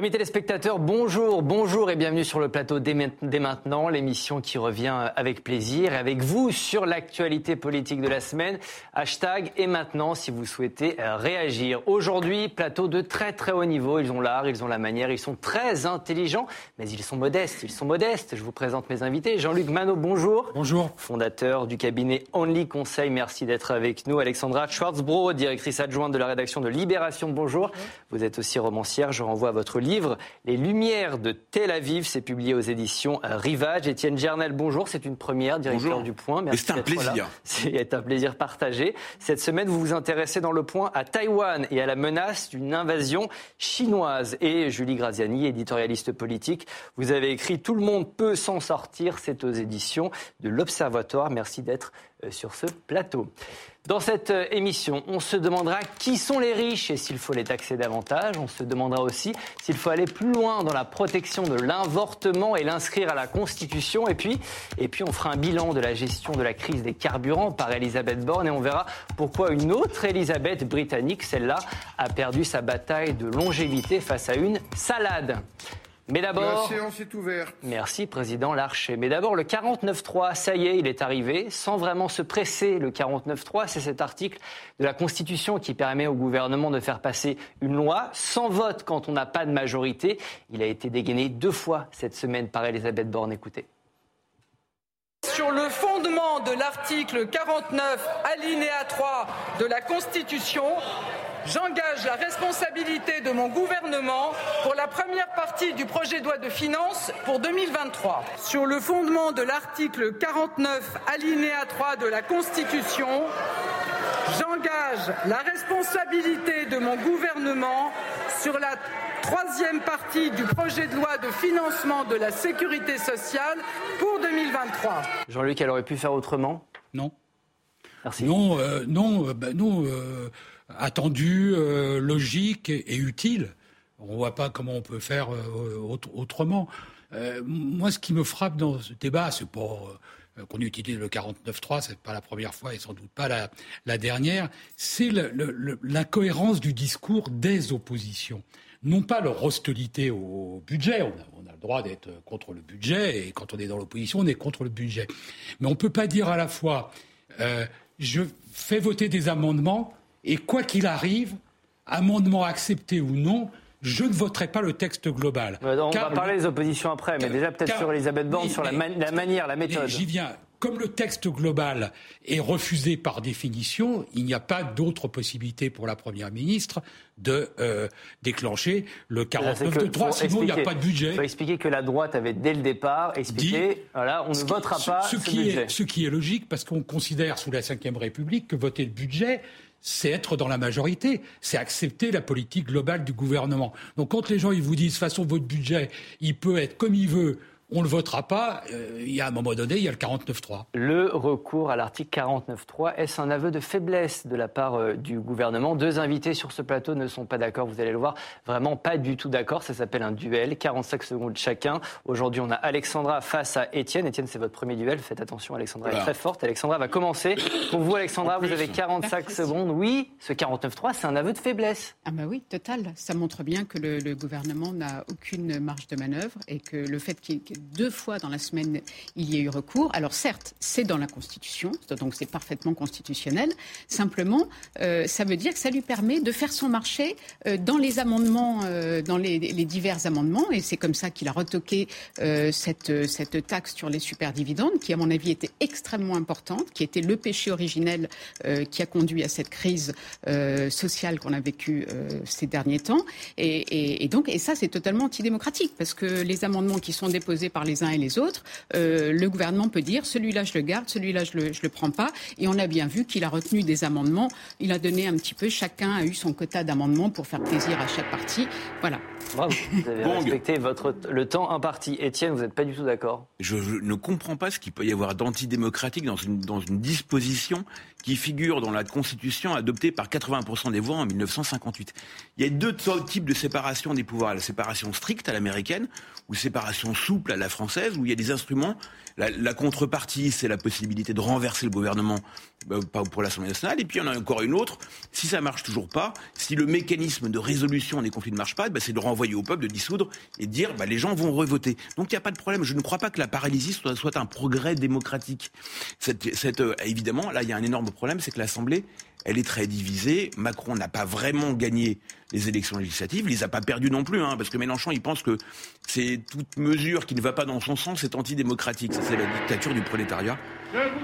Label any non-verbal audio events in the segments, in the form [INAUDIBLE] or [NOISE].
Amis téléspectateurs, bonjour, bonjour et bienvenue sur le plateau dès maintenant, l'émission qui revient avec plaisir et avec vous sur l'actualité politique de la semaine. Hashtag et maintenant si vous souhaitez euh, réagir. Aujourd'hui, plateau de très très haut niveau. Ils ont l'art, ils ont la manière, ils sont très intelligents, mais ils sont modestes. Ils sont modestes. Je vous présente mes invités. Jean-Luc Manot, bonjour. Bonjour. Fondateur du cabinet Only Conseil, merci d'être avec nous. Alexandra Schwarzbro, directrice adjointe de la rédaction de Libération, bonjour. Vous êtes aussi romancière. Je renvoie à votre livre Les Lumières de Tel Aviv. C'est publié aux éditions Rivage. Étienne Gernel, bonjour. C'est une première, directeur du Point. Merci. C'est un plaisir. C'est un plaisir partagé. Cette semaine, vous vous intéressez dans le Point à Taïwan et à la menace d'une invasion chinoise. Et Julie Graziani, éditorialiste politique, vous avez écrit Tout le monde peut s'en sortir. C'est aux éditions de l'Observatoire. Merci d'être sur ce plateau. Dans cette euh, émission, on se demandera qui sont les riches et s'il faut les taxer davantage. On se demandera aussi s'il faut aller plus loin dans la protection de l'invortement et l'inscrire à la Constitution. Et puis, et puis, on fera un bilan de la gestion de la crise des carburants par Elisabeth Borne et on verra pourquoi une autre Elisabeth britannique, celle-là, a perdu sa bataille de longévité face à une salade. Mais d'abord. La séance est ouverte. Merci, Président Larcher. Mais d'abord, le 49.3, ça y est, il est arrivé, sans vraiment se presser. Le 49.3, c'est cet article de la Constitution qui permet au gouvernement de faire passer une loi sans vote quand on n'a pas de majorité. Il a été dégainé deux fois cette semaine par Elisabeth Borne. Écoutez. Sur le fondement de l'article 49, alinéa 3 de la Constitution, j'engage la responsabilité de mon gouvernement pour la première partie du projet de loi de finances pour 2023. Sur le fondement de l'article 49, alinéa 3 de la Constitution, j'engage la responsabilité de mon gouvernement sur la troisième partie du projet de loi de financement de la sécurité sociale pour 2023. Jean-Luc, elle aurait pu faire autrement? Non. Merci. Non, euh, non, euh, bah, non euh, attendu, logique et, utile. On ne voit pas comment on peut faire autrement. moi, ce qui me frappe dans ce débat, c'est pas qu'on utilise le 49.3, c'est pas la première fois et sans doute pas la, dernière, c'est l'incohérence du discours des oppositions non pas leur hostilité au budget. On a, le droit d'être contre le budget et quand on est dans l'opposition, on est contre le budget. Mais on ne peut pas dire à la fois euh, je fais voter des amendements et quoi qu'il arrive, amendement accepté ou non, je ne voterai pas le texte global. on va parler des oppositions après, mais déjà peut-être sur Elisabeth Borne, sur la, la, manière, la méthode. J'y viens comme le texte global est refusé par définition, il n'y a pas d'autre possibilité pour la Première ministre de euh, déclencher le 49 de 3, sinon il n'y a pas de budget. Il faut expliquer que la droite avait dès le départ expliqué, voilà, on ne votera pas ce, qui budget. Est, ce qui est logique, parce qu'on considère sous la Ve République que voter le budget, c'est être dans la majorité, c'est accepter la politique globale du gouvernement. Donc quand les gens ils vous disent, de façon, votre budget, il peut être comme il veut, on ne le votera pas. Euh, il y a un moment donné, il y a le 49-3. Le recours à l'article 49.3, est-ce un aveu de faiblesse de la part euh, du gouvernement? Deux invités sur ce plateau ne sont pas d'accord, vous allez le voir, vraiment pas du tout d'accord. Ça s'appelle un duel, 45 secondes chacun. Aujourd'hui, on a Alexandra face à Étienne. Étienne, c'est votre premier duel. Faites attention, Alexandra est très forte. Alexandra va commencer. Pour vous, Alexandra, vous avez 45 secondes. Oui, ce 49.3, c'est un aveu de faiblesse. Ah bah oui, total. Ça montre bien que le, le gouvernement n'a aucune marge de manœuvre et que le fait qu'il deux fois dans la semaine, il y a eu recours. Alors certes, c'est dans la Constitution, donc c'est parfaitement constitutionnel. Simplement, euh, ça veut dire que ça lui permet de faire son marché euh, dans les amendements, euh, dans les, divers amendements, et c'est comme ça qu'il a retoqué cette, cette taxe sur les superdividendes, qui à mon avis était extrêmement importante, qui était le péché originel qui a conduit à cette crise sociale qu'on a vécue ces derniers temps. Et, donc, et ça, c'est totalement antidémocratique, parce que les amendements qui sont déposés par les uns et les autres, euh, le gouvernement peut dire celui-là je le garde, celui-là je le, le prends pas. Et on a bien vu qu'il a retenu des amendements. Il a donné un petit peu, chacun a eu son quota d'amendements pour faire plaisir à chaque parti. Voilà. Bravo, vous avez respecté votre, le temps imparti. Étienne, vous n'êtes pas du tout d'accord je, ne comprends pas ce qu'il peut y avoir d'antidémocratique dans une, dans une disposition qui figure dans la Constitution adoptée par 80% des voix en 1958. Il y a deux types de séparation des pouvoirs. La séparation stricte à l'américaine ou séparation souple à la française, où il y a des instruments. La, contrepartie, c'est la possibilité de renverser le gouvernement euh, pour l'Assemblée nationale. Et puis il y en a encore une autre. Si ça marche toujours pas, si le mécanisme de résolution des conflits ne marche pas, ben, c'est de renvoyer envoyer au peuple de dissoudre et de dire bah, les gens vont revoter. Donc il n'y a pas de problème. Je ne crois pas que la paralysie soit, un progrès démocratique. Euh, évidemment, là, il y a un énorme problème, c'est que l'Assemblée, elle est très divisée. Macron n'a pas vraiment gagné les élections législatives. Il les a pas perdues non plus, hein, parce que Mélenchon, il pense que c'est toute mesure qui ne va pas dans son sens, c'est antidémocratique. Ça, c'est la dictature du prolétariat.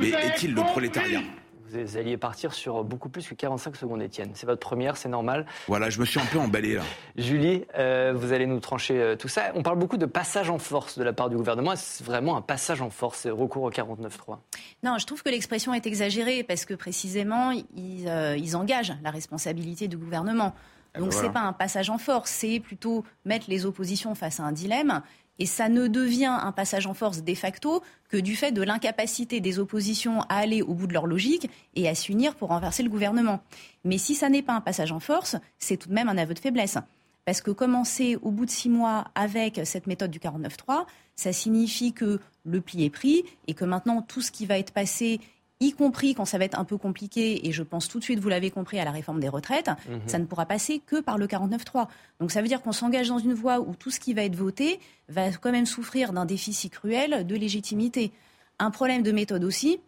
Mais est-il le prolétariat? Vous alliez partir sur beaucoup plus que 45 secondes, Étienne. C'est votre première, c'est normal. Voilà, je me suis un peu emballé là. [LAUGHS] Julie, euh, vous allez nous trancher euh, tout ça. On parle beaucoup de passage en force de la part du gouvernement. Est-ce vraiment un passage en force, recours au 49-3 Non, je trouve que l'expression est exagérée parce que précisément, ils, euh, engagent la responsabilité du gouvernement. Ah, Donc ce n'est pas un passage en force, c'est plutôt mettre les oppositions face à un dilemme et ça ne devient un passage en force de facto que du fait de l'incapacité des oppositions à aller au bout de leur logique et à s'unir pour renverser le gouvernement. Mais si ça n'est pas un passage en force, c'est tout de même un aveu de faiblesse. Parce que commencer au bout de six mois avec cette méthode du 49-3, ça signifie que le pli est pris et que maintenant tout ce qui va être passé y compris quand ça va être un peu compliqué, et je pense tout de suite, vous l'avez compris, à la réforme des retraites, mhm. ça ne pourra passer que par le 49-3. Donc ça veut dire qu'on s'engage dans une voie où tout ce qui va être voté va quand même souffrir d'un déficit cruel de légitimité. Un problème de méthode aussi,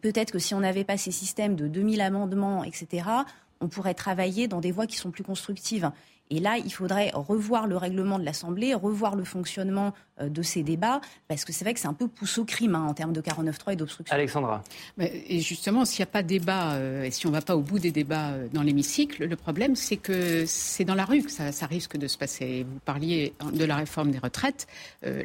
peut-être que si on n'avait pas ces systèmes de 2000 amendements, etc., on pourrait travailler dans des voies qui sont plus constructives. Et là, il faudrait revoir le règlement de l'Assemblée, revoir le fonctionnement euh, de ces débats, parce que c'est vrai que c'est un peu pousse au crime hein, en termes de 49.3 et d'obstruction. Alexandra. Et justement, s'il n'y a pas de débat, euh, et si on ne va pas au bout des débats euh, dans l'hémicycle, le problème, c'est que c'est dans la rue que ça, risque de se passer. Vous parliez de la réforme des retraites.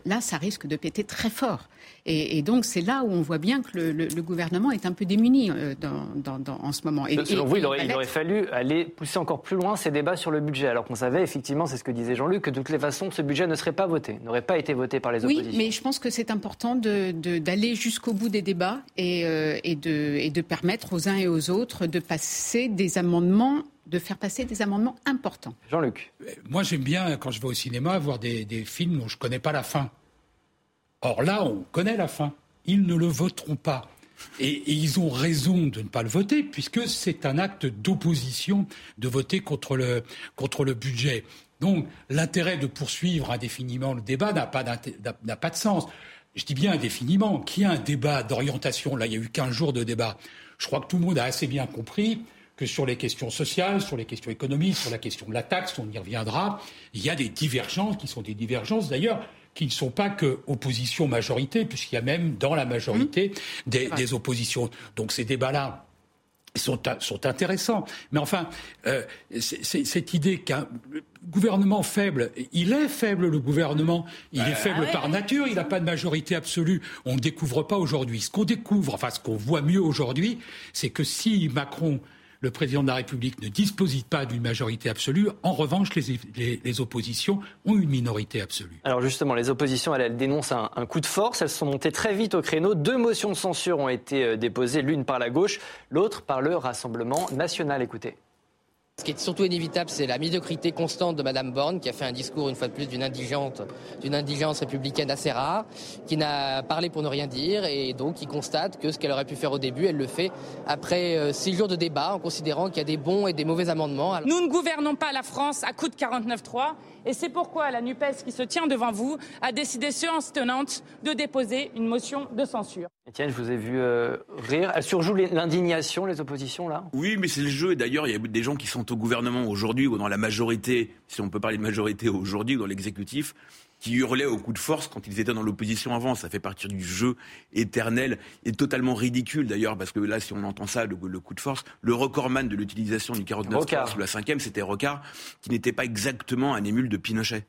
là, ça risque de péter très fort. Et, donc, c'est là où on voit bien que le, gouvernement est un peu démuni en ce moment. Et, Selon vous, il aurait, il aurait, fallu aller pousser encore plus loin ces débats sur le budget, alors on savait effectivement, c'est ce que disait Jean-Luc, que de toutes les façons, ce budget ne serait pas voté, n'aurait pas été voté par les oppositions. Oui, mais je pense que c'est important d'aller jusqu'au bout des débats et, euh, et, de, et de permettre aux uns et aux autres de passer des amendements de faire passer des amendements importants. Jean-Luc. Moi, j'aime bien, quand je vais au cinéma, voir des, des films dont je ne connais pas la fin. Or là, on connaît la fin. Ils ne le voteront pas. Et, ils ont raison de ne pas le voter, puisque c'est un acte d'opposition de voter contre le, contre le budget. Donc l'intérêt de poursuivre indéfiniment le débat n'a pas, pas de sens. Je dis bien indéfiniment. Qu'il y a un débat d'orientation, là il y a eu 15 jours de débat, je crois que tout le monde a assez bien compris que sur les questions sociales, sur les questions économiques, sur la question de la taxe, on y reviendra, il y a des divergences qui sont des divergences d'ailleurs qui ne sont pas que opposition-majorité, puisqu'il y a même dans la majorité mmh. des, oppositions. Donc ces débats-là, sont, sont, intéressants. Mais enfin, euh, cette idée qu'un gouvernement faible, il est faible le gouvernement, il est bah, faible par nature, il n'a pas de majorité absolue. On ne découvre pas aujourd'hui. Ce qu'on découvre, enfin ce qu'on voit mieux aujourd'hui, c'est que si Macron le président de la République ne dispose pas d'une majorité absolue? En revanche, les, oppositions ont une minorité absolue. Alors justement, les oppositions, elles, dénoncent un, coup de force. Elles sont montées très vite au créneau. Deux motions de censure ont été euh, déposées, l'une par la gauche, l'autre par le Rassemblement national. Écoutez. Ce qui est surtout inévitable, c'est la médiocrité constante de Mme Borne, qui a fait un discours, une fois de plus, d'une indigente, d'une indigence républicaine assez rare, qui n'a parlé pour ne rien dire, et donc qui constate que ce qu'elle aurait pu faire au début, elle le fait après euh, six jours de débat, en considérant qu'il y a des bons et des mauvais amendements. Nous ne gouvernons pas la France à coup de 49-3, et c'est pourquoi la NUPES, qui se tient devant vous, a décidé, séance tenante, de déposer une motion de censure. Etienne, je vous ai vu euh, rire. Elle surjoue l'indignation, les oppositions, là? Oui, mais c'est le jeu. Et d'ailleurs, il y a des gens qui sont au gouvernement aujourd'hui, ou dans la majorité, si on peut parler de majorité aujourd'hui, dans l'exécutif, qui hurlaient au coup de force quand ils étaient dans l'opposition avant. Ça fait partie du jeu éternel et totalement ridicule d'ailleurs, parce que là, si on entend ça, le, coup de force, le recordman de l'utilisation du 49 sous la cinquième, c'était Rocard, qui n'était pas exactement un émule de Pinochet.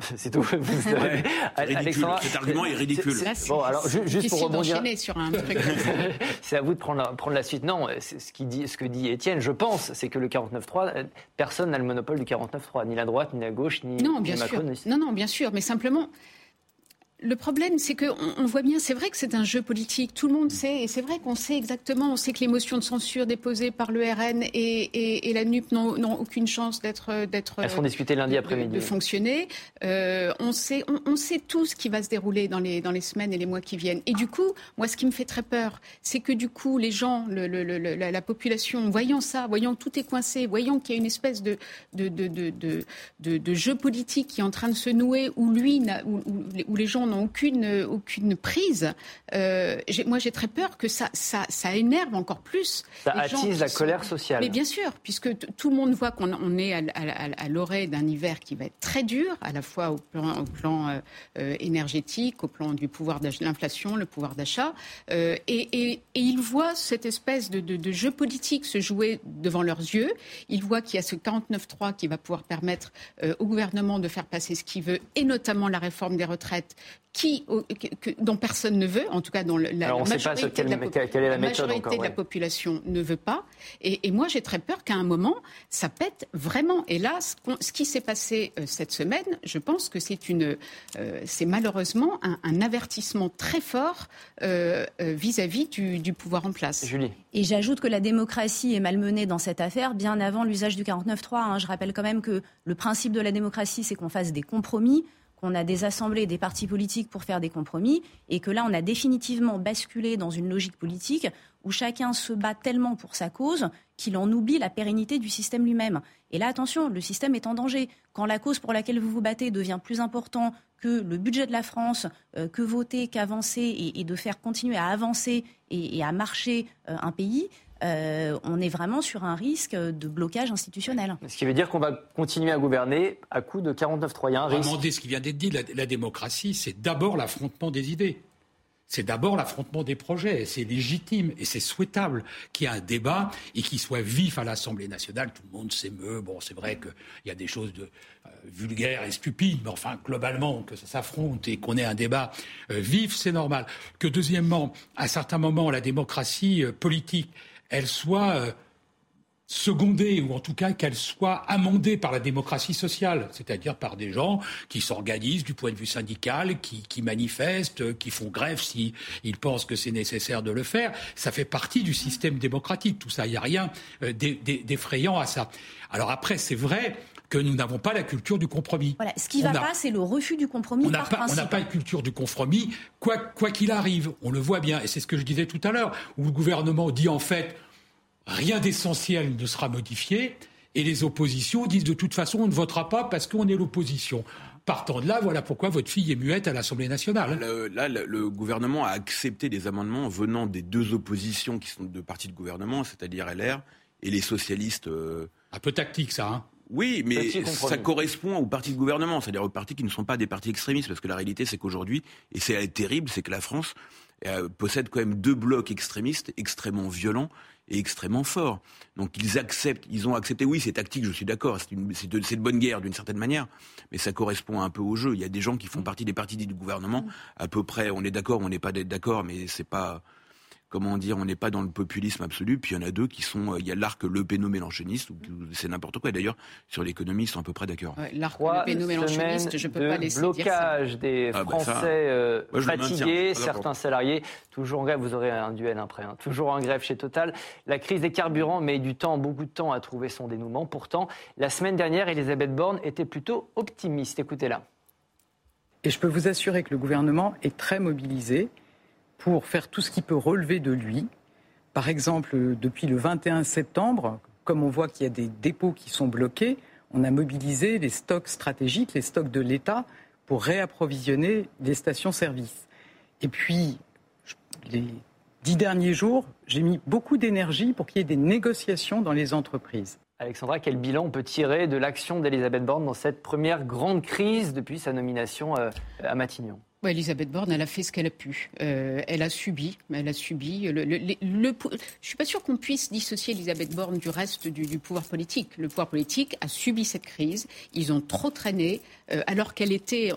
[LAUGHS] C'est tout. Cet argument est ridicule. bon, alors juste pour rebondir sur un truc. [LAUGHS] c'est à vous de prendre la, prendre la suite. Non, ce, qui dit, ce que dit Étienne, je pense, c'est que le 49-3, personne n'a le monopole du 49-3, ni la droite, ni la gauche, ni, non, bien sûr. Non, non, bien sûr, mais simplement. Le problème, c'est qu'on on voit bien, c'est vrai que c'est un jeu politique, tout le monde sait, et c'est vrai qu'on sait exactement, on sait que les motions de censure déposées par le RN et, et, la NUP n'ont aucune chance d'être... d'être Elles seront discutées lundi après-midi. De, fonctionner. Euh, on, sait, on, sait tout ce qui va se dérouler dans les, dans les semaines et les mois qui viennent. Et du coup, moi, ce qui me fait très peur, c'est que du coup, les gens, le, la, la, population, voyant ça, voyant que tout est coincé, voyant qu'il y a une espèce de, de, de, de, jeu politique qui est en train de se nouer, où lui, où, où les gens n'ont aucune, aucune prise, euh, moi j'ai très peur que ça, ça, ça énerve encore plus. Ça attise la colère sociale. Mais bien sûr, puisque tout le monde voit qu'on est à, l'orée d'un hiver qui va être très dur, à la fois au plan, au plan euh, euh, énergétique, au plan du pouvoir de l'inflation, le pouvoir d'achat, et, et, et, ils voient cette espèce de, de, de, jeu politique se jouer devant leurs yeux. Ils voient qu'il y a ce 49-3 qui va pouvoir permettre au gouvernement de faire passer ce qu'il veut, et notamment la réforme des retraites qui, dont personne ne veut, en tout cas dont la, majorité, de la, population ne veut pas. Et, moi, j'ai très peur qu'à un moment, ça pète vraiment. Et là, ce, qui s'est passé euh, cette semaine, je pense que c'est une, euh, c'est malheureusement un, avertissement très fort euh, vis-à-vis du, pouvoir en place. Julie. Et j'ajoute que la démocratie est malmenée dans cette affaire bien avant l'usage du 49.3. Hein. Je rappelle quand même que le principe de la démocratie, c'est qu'on fasse des compromis qu'on a des assemblées, des partis politiques pour faire des compromis, et que là, on a définitivement basculé dans une logique politique où chacun se bat tellement pour sa cause qu'il en oublie la pérennité du système lui-même. Et là, attention, le système est en danger. Quand la cause pour laquelle vous vous battez devient plus important que le budget de la France, euh, que voter, qu'avancer, et, de faire continuer à avancer et, à marcher euh, un pays, euh, on est vraiment sur un risque de blocage institutionnel. Ce qui veut dire qu'on va continuer à gouverner à coup de 49-3. Il y a un risque. ce qui vient d'être dit, la, démocratie, c'est d'abord l'affrontement des idées. C'est d'abord l'affrontement des projets. C'est légitime et c'est souhaitable qu'il y ait un débat et qu'il soit vif à l'Assemblée nationale. Tout le monde s'émeut. Bon, c'est vrai qu'il y a des choses de, euh, vulgaires et stupides, mais enfin, globalement, que ça s'affronte et qu'on ait un débat euh, vif, c'est normal. Que deuxièmement, à certains moments, la démocratie politique elle soit euh, secondée, ou en tout cas qu'elle soit amendée par la démocratie sociale, c'est-à-dire par des gens qui s'organisent du point de vue syndical, qui, manifestent, qui font grève s'ils pensent que c'est nécessaire de le faire. Ça fait partie du système démocratique, tout ça. Il n'y a rien euh, d'effrayant à ça. Alors après, c'est vrai que nous n'avons pas la culture du compromis. Voilà. Ce qui ne va pas, c'est le refus du compromis. On n'a pas, pas une culture du compromis, quoi qu'il arrive. On le voit bien, et c'est ce que je disais tout à l'heure, où le gouvernement dit en fait rien d'essentiel ne sera modifié, et les oppositions disent de toute façon on ne votera pas parce qu'on est l'opposition. Partant de là, voilà pourquoi votre fille est muette à l'Assemblée nationale. là, le, gouvernement a accepté des amendements venant des deux oppositions qui sont deux partis de gouvernement, c'est-à-dire LR et les socialistes. Euh, Un peu tactique, ça. Hein oui, mais ça correspond aux partis de gouvernement, c'est-à-dire aux partis qui ne sont pas des partis extrémistes, parce que la réalité, c'est qu'aujourd'hui, et c'est terrible, c'est que la France euh, possède quand même deux blocs extrémistes extrêmement violents et extrêmement forts. Donc ils acceptent, ils ont accepté, oui, c'est tactique, je suis d'accord, c'est de, de, bonne guerre d'une certaine manière, mais ça correspond un peu au jeu. Il y a des gens qui font partie des partis du gouvernement, à peu près, on est d'accord, on n'est pas d'accord, mais c'est pas comment dire, on n'est pas dans le populisme absolu. Puis il y en a deux qui sont, euh, il y a l'arc Le Péno-Mélanchoniste, c'est n'importe quoi. D'ailleurs, sur l'économie, ils sont à peu près d'accord. l'arc Le Péno-Mélanchoniste, je peux pas laisser blocage des ah, bah, Français euh, fatigués, certains salariés. Toujours en grève, vous aurez un duel après. Hein. Toujours en grève chez Total. La crise des carburants met du temps, beaucoup de temps à trouver son dénouement. Pourtant, la semaine dernière, Elisabeth Borne était plutôt optimiste. Écoutez-la. Et je peux vous assurer que le gouvernement est très mobilisé pour faire tout ce qui peut relever de lui. Par exemple, depuis le 21 septembre, comme on voit qu'il y a des dépôts qui sont bloqués, on a mobilisé les stocks stratégiques, les stocks de l'État, pour réapprovisionner les stations-service. Et puis, les dix derniers jours, j'ai mis beaucoup d'énergie pour qu'il y ait des négociations dans les entreprises. Alexandra, quel bilan on peut tirer de l'action d'Elisabeth Borne dans cette première grande crise depuis sa nomination euh, à Matignon? Elisabeth Borne, elle a fait ce qu'elle a pu. Euh, elle a subi. Elle a subi. Le, le, suis pas sûre qu'on puisse dissocier Elisabeth Borne du reste du, pouvoir politique. Le pouvoir politique a subi cette crise. Ils ont trop traîné. Euh, alors qu'elle était,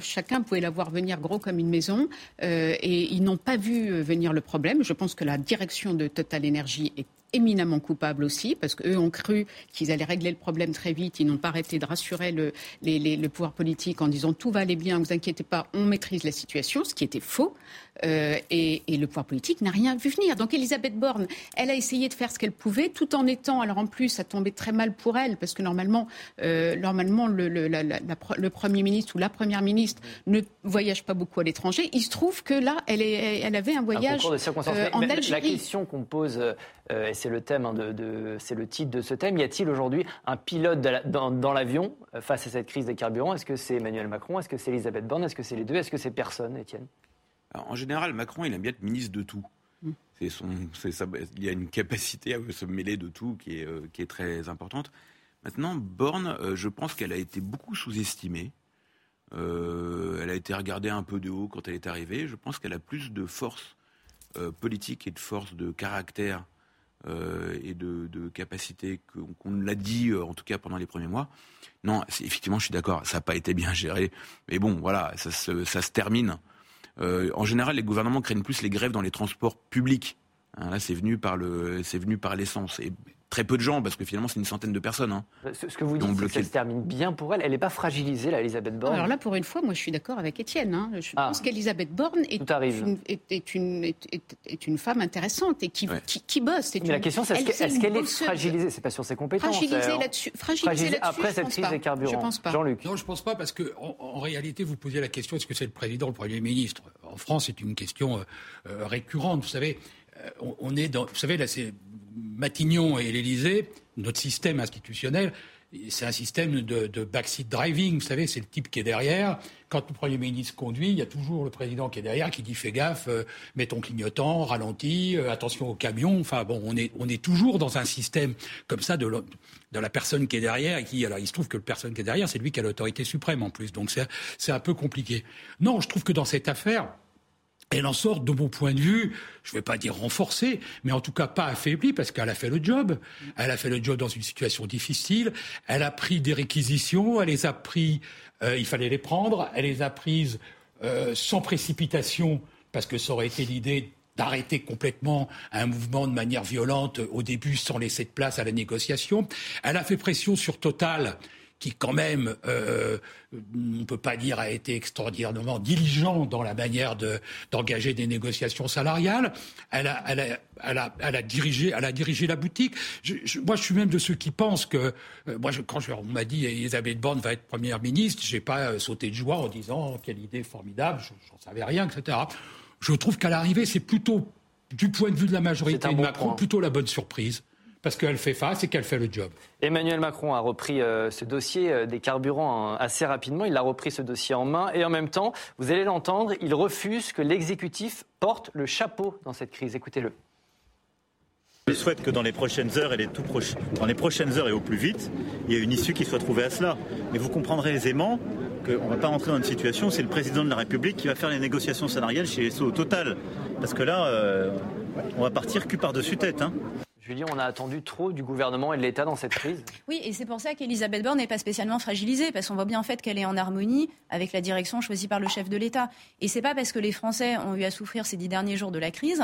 chacun pouvait la voir venir gros comme une maison. Euh, et ils n'ont pas vu venir le problème. Je pense que la direction de Total Energy est éminemment coupables aussi, parce qu'eux ont cru qu'ils allaient régler le problème très vite. Ils n'ont pas arrêté de rassurer le, le pouvoir politique en disant tout va aller bien, ne vous inquiétez pas, on maîtrise la situation, ce qui était faux. Euh, et, le pouvoir politique n'a rien vu venir. Donc Elisabeth Borne, elle a essayé de faire ce qu'elle pouvait, tout en étant, alors en plus, ça tombait très mal pour elle, parce que normalement, euh, normalement le, le, Premier ministre ou la Première ministre ne voyage pas beaucoup à l'étranger. Il se trouve que là, elle, est, elle avait un voyage euh, en Algérie. La question qu'on pose, et c'est le thème, hein, de, c'est le titre de ce thème, y a-t-il aujourd'hui un pilote dans, dans l'avion face à cette crise des carburants? Est-ce que c'est Emmanuel Macron? Est-ce que c'est Elisabeth Borne? Est-ce que c'est les deux? Est-ce que c'est personne, Étienne? En général, Macron, il aime bien être ministre de tout. Mm. Son, il y a une capacité à se mêler de tout qui est, euh, qui est très importante. Maintenant, Borne, euh, je pense qu'elle a été beaucoup sous-estimée. Euh, elle a été regardée un peu de haut quand elle est arrivée. Je pense qu'elle a plus de force politique et de force de caractère et de, capacité qu'on l'a dit, en tout cas pendant les premiers mois. Non, effectivement, je suis d'accord, ça n'a pas été bien géré. Mais bon, voilà, ça se termine. Euh, en général, les gouvernements craignent plus les grèves dans les transports publics. Hein, là, c'est venu par le, l'essence. Et très peu de gens, parce que finalement, c'est une centaine de personnes. Hein, ce, que vous dites, c'est que ça se termine bien pour elle. Elle n'est pas fragilisée, là, Elisabeth Borne. Alors là, pour une fois, moi, je suis d'accord avec Étienne. Hein. Je ah. pense qu'Elisabeth Borne est une, est, une, est, une, femme intéressante et qui, qui, bosse. Mais la question, c'est est-ce qu'elle est, fragilisée? C'est pas sur ses compétences. Fragilisée là-dessus. Fragilisée là après cette crise des carburants. Je pense pas. Jean-Luc. Non, je pense pas, parce que en, réalité, vous posiez la question est-ce que c'est le président ou le Premier ministre? En France, c'est une question euh, euh, récurrente. Vous savez, euh, on, est dans. Vous savez, là, c'est Matignon et l'Élysée, notre système institutionnel, c'est un système de, backseat driving. Vous savez, c'est le type qui est derrière. Quand le Premier ministre conduit, il y a toujours le président qui est derrière qui dit fais gaffe, euh, ton clignotant, ralentis, euh, attention au camion. Enfin bon, on est, on est toujours dans un système comme ça de, de la personne qui est derrière et qui, alors il se trouve que le personne qui est derrière, c'est lui qui a l'autorité suprême en plus. Donc c'est un peu compliqué. Non, je trouve que dans cette affaire, elle en sort, de mon point de vue, je ne vais pas dire renforcée, mais en tout cas pas affaiblie, parce qu'elle a fait le job. Elle a fait le job dans une situation difficile. Elle a pris des réquisitions, elle les a pris, euh, il fallait les prendre, elle les a prises euh, sans précipitation, parce que ça aurait été l'idée d'arrêter complètement un mouvement de manière violente au début sans laisser de place à la négociation. Elle a fait pression sur Total qui quand même, euh, on ne peut pas dire, a été extraordinairement diligent dans la manière d'engager des négociations salariales. Elle a, elle a, elle a, elle a, dirigé, elle a dirigé la boutique. Je, moi, je suis même de ceux qui pensent que, euh, moi, je, quand on m'a dit Elisabeth Borne va être première ministre, j'ai pas euh, sauté de joie en disant quelle idée formidable, j'en savais rien, etc. Je trouve qu'à l'arrivée, c'est plutôt, du point de vue de la majorité de Macron, plutôt la bonne surprise parce qu'elle fait face et qu'elle fait le job. Emmanuel Macron a repris euh, ce dossier euh, des carburants hein, assez rapidement. Il a repris ce dossier en main et en même temps, vous allez l'entendre, il refuse que l'exécutif porte le chapeau dans cette crise. Écoutez-le. Je souhaite que dans les prochaines heures et les tout dans les prochaines heures et au plus vite, il y ait une issue qui soit trouvée à cela. Mais vous comprendrez aisément qu'on ne va pas rentrer dans une situation où c'est le président de la République qui va faire les négociations salariales chez SO au total. Parce que là, euh, on va partir cul par-dessus tête. Hein. Julie, on a attendu trop du gouvernement et de l'État dans cette crise. Oui, et c'est pour ça qu'Elisabeth Borne n'est pas spécialement fragilisée, parce qu'on voit bien en fait qu'elle est en harmonie avec la direction choisie par le chef de l'État. Et c'est pas parce que les Français ont eu à souffrir ces dix derniers jours de la crise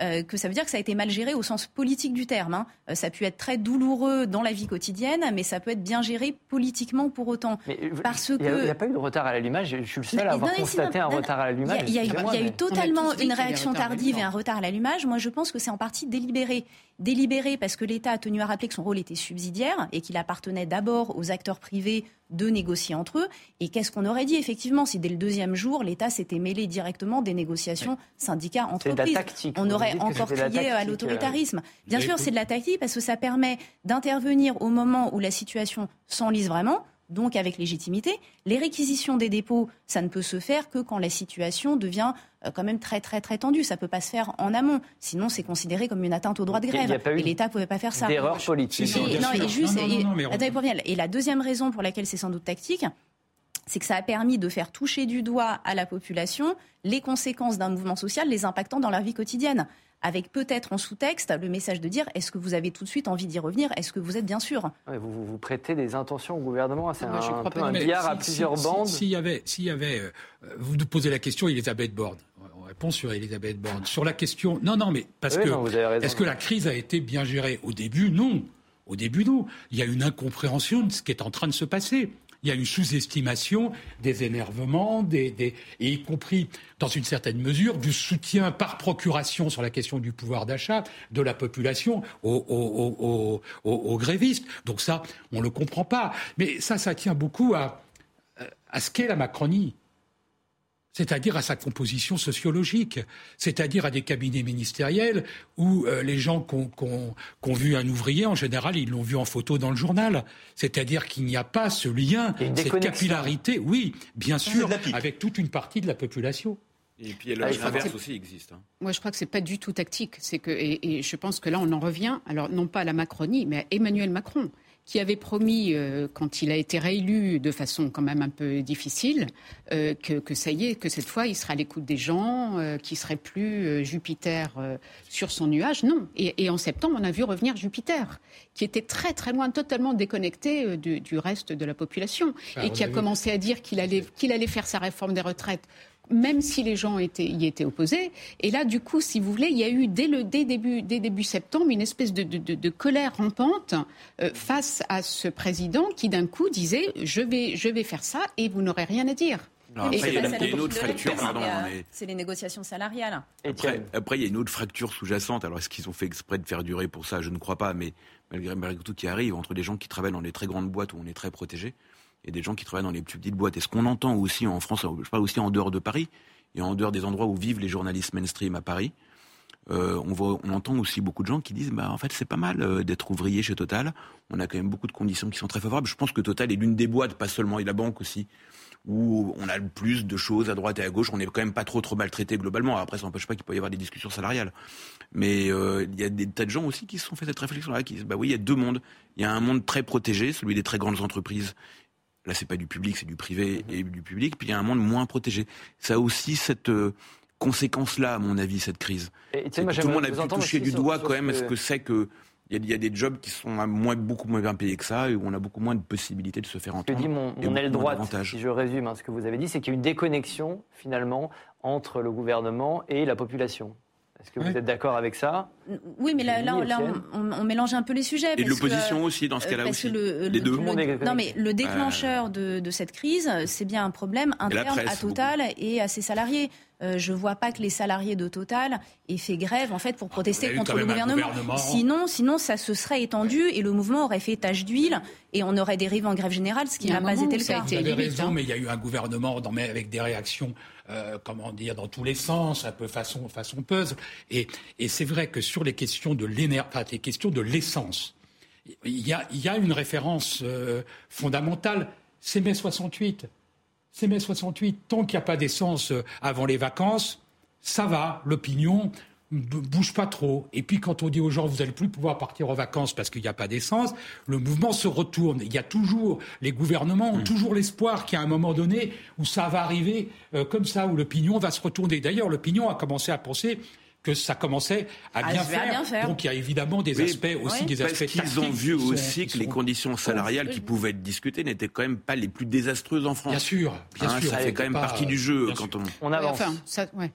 euh, que ça veut dire que ça a été mal géré au sens politique du terme. Hein. Euh, ça a pu être très douloureux dans la vie quotidienne, mais ça peut être bien géré politiquement pour autant. Euh, parce il n'y a, pas eu de retard à l'allumage. Je suis le seul à avoir constaté un retard à l'allumage. Il y a, eu totalement une réaction tardive et un retard à l'allumage. Moi, je pense que c'est en partie délibéré. Délibéré parce que l'État a tenu à rappeler que son rôle était subsidiaire et qu'il appartenait d'abord aux acteurs privés de négocier entre eux. Et qu'est-ce qu'on aurait dit? Effectivement si dès le deuxième jour, l'État s'était mêlé directement des négociations syndicats entreprises On aurait encore crié à l'autoritarisme. Bien sûr, c'est de la tactique parce que ça permet d'intervenir au moment où la situation s'enlise vraiment donc avec légitimité. Les réquisitions des dépôts, ça ne peut se faire que quand la situation devient euh, quand même très très très tendue. Ça ne peut pas se faire en amont. Sinon, c'est considéré comme une atteinte au droit de grève. Et l'État ne pouvait pas faire ça. D'erreur politique. et la deuxième raison pour laquelle c'est sans doute tactique, c'est que ça a permis de faire toucher du doigt à la population les conséquences d'un mouvement social les impactant dans leur vie quotidienne avec peut-être en sous-texte le message de dire est-ce que vous avez tout de suite envie d'y revenir? Est-ce que vous êtes bien sûr? Vous, vous, prêtez des intentions au gouvernement C'est un, un, peu billard à plusieurs bandes. S'il y avait, s'il y avait euh, vous nous posez la question, Elisabeth Borne. On réponse sur Elisabeth Borne. Sur la question, non, non, mais parce que est-ce que la crise a été bien gérée? Au début, non. Au début, non. Il y a une incompréhension de ce qui est en train de se passer. Il y a une sous-estimation des énervements, et y compris, dans une certaine mesure, du soutien par procuration sur la question du pouvoir d'achat de la population aux, grévistes. Donc ça, on ne le comprend pas. Mais ça, ça tient beaucoup à ce qu'est la Macronie c'est-à-dire à sa composition sociologique, c'est-à-dire à des cabinets ministériels où euh, les gens qui ont, vu un ouvrier, en général, ils l'ont vu en photo dans le journal. C'est-à-dire qu'il n'y a pas ce lien, cette capillarité, oui, bien sûr, avec toute une partie de la population. Et puis l'inverse aussi existe. Hein. Moi, je crois que c'est pas du tout tactique. C'est que, et, et, je pense que là, on en revient. Alors, non pas à la Macronie, mais à Emmanuel Macron qui avait promis, euh, quand il a été réélu de façon quand même un peu difficile, euh, que, ça y est, que cette fois, il serait à l'écoute des gens, euh, qu'il serait plus Jupiter sur son nuage. Non. Et, en septembre, on a vu revenir Jupiter, qui était très très loin, totalement déconnecté du, reste de la population, ah, et qui a commencé à dire qu'il allait, qu'il allait faire sa réforme des retraites même si les gens étaient, y étaient opposés. Et là, du coup, si vous voulez, il y a eu dès, le, début, dès début septembre une espèce de, colère rampante euh, face à ce président qui, d'un coup, disait je vais, je vais faire ça et vous n'aurez rien à dire. après, il y a, une autre fracture, C'est les négociations salariales. Après, il y a une autre fracture sous-jacente. Alors, est-ce qu'ils ont fait exprès de faire durer pour ça? Je ne crois pas, mais malgré, malgré tout qui arrive, entre des gens qui travaillent dans les très grandes boîtes où on est très protégé, il y a des gens qui travaillent dans les plus petites boîtes. Et ce qu'on entend aussi en France, je parle aussi en dehors de Paris, et en dehors des endroits où vivent les journalistes mainstream à Paris, euh, on, voit, on entend aussi beaucoup de gens qui disent bah, en fait, c'est pas mal euh, d'être ouvrier chez Total. On a quand même beaucoup de conditions qui sont très favorables. Je pense que Total est l'une des boîtes, pas seulement, et la banque aussi, où on a le plus de choses à droite et à gauche. On n'est quand même pas trop trop maltraité globalement. Après, ça n'empêche pas qu'il peut y avoir des discussions salariales. Mais euh, il y a des tas de gens aussi qui se sont fait cette réflexion-là, qui disent bah oui, il y a deux mondes. Il y a un monde très protégé, celui des très grandes entreprises Là, c'est pas du public, c'est du privé mhm. et du public. Puis il y a un monde moins protégé. Ça a aussi cette euh, conséquence-là, à mon avis, cette crise. Et, tout le monde a pu toucher du doigt quand même ce que c'est que il y, a des jobs qui sont moins, beaucoup moins bien payés que ça et où on a beaucoup moins de possibilités de se faire entendre. Que dit mon, mon aile droite, si je résume hein, ce que vous avez dit, c'est qu'il y a une déconnexion finalement entre le gouvernement et la population. Est-ce que vous êtes d'accord avec ça? Oui, mais là, là, on, mélange un peu les sujets. Et l'opposition aussi, dans ce cas-là aussi. Le, les deux. non, mais le déclencheur de, cette crise, c'est bien un problème interne à Total et à ses salariés. Euh, je ne vois pas que les salariés de Total aient fait grève en fait pour ah, protester contre le gouvernement. Sinon, sinon, ça se serait étendu et le mouvement aurait fait tache d'huile et on aurait dérivé en grève générale, ce qui n'a pas été le cas. Vous avez raison, hein. mais il y a eu un gouvernement avec des réactions euh, comment dire, dans tous les sens, un peu façon, façon puzzle. Et, c'est vrai que sur les questions de les questions de l'essence, il y a, une référence euh, fondamentale, c'est mai 68. C'est mai 68. Tant qu'il n'y a pas d'essence euh, avant les vacances, ça va, l'opinion bouge pas trop. Et puis quand on dit aux gens vous n'allez plus pouvoir partir en vacances parce qu'il n'y a pas d'essence, le mouvement se retourne. Il y a toujours les gouvernements ont hmm. toujours l'espoir qu'à un moment donné où ça va arriver euh, comme ça où l'opinion va se retourner. D'ailleurs, l'opinion a commencé à penser que ça commençait à, bien, faire. Donc il y a évidemment des aspects aussi des aspects parce qu'ils ont vu aussi que les conditions salariales qui pouvaient être discutées n'étaient quand même pas les plus désastreuses en France. Bien sûr, bien hein, sûr. Ça fait quand même partie du jeu quand on. On avance. Enfin, ça, ouais.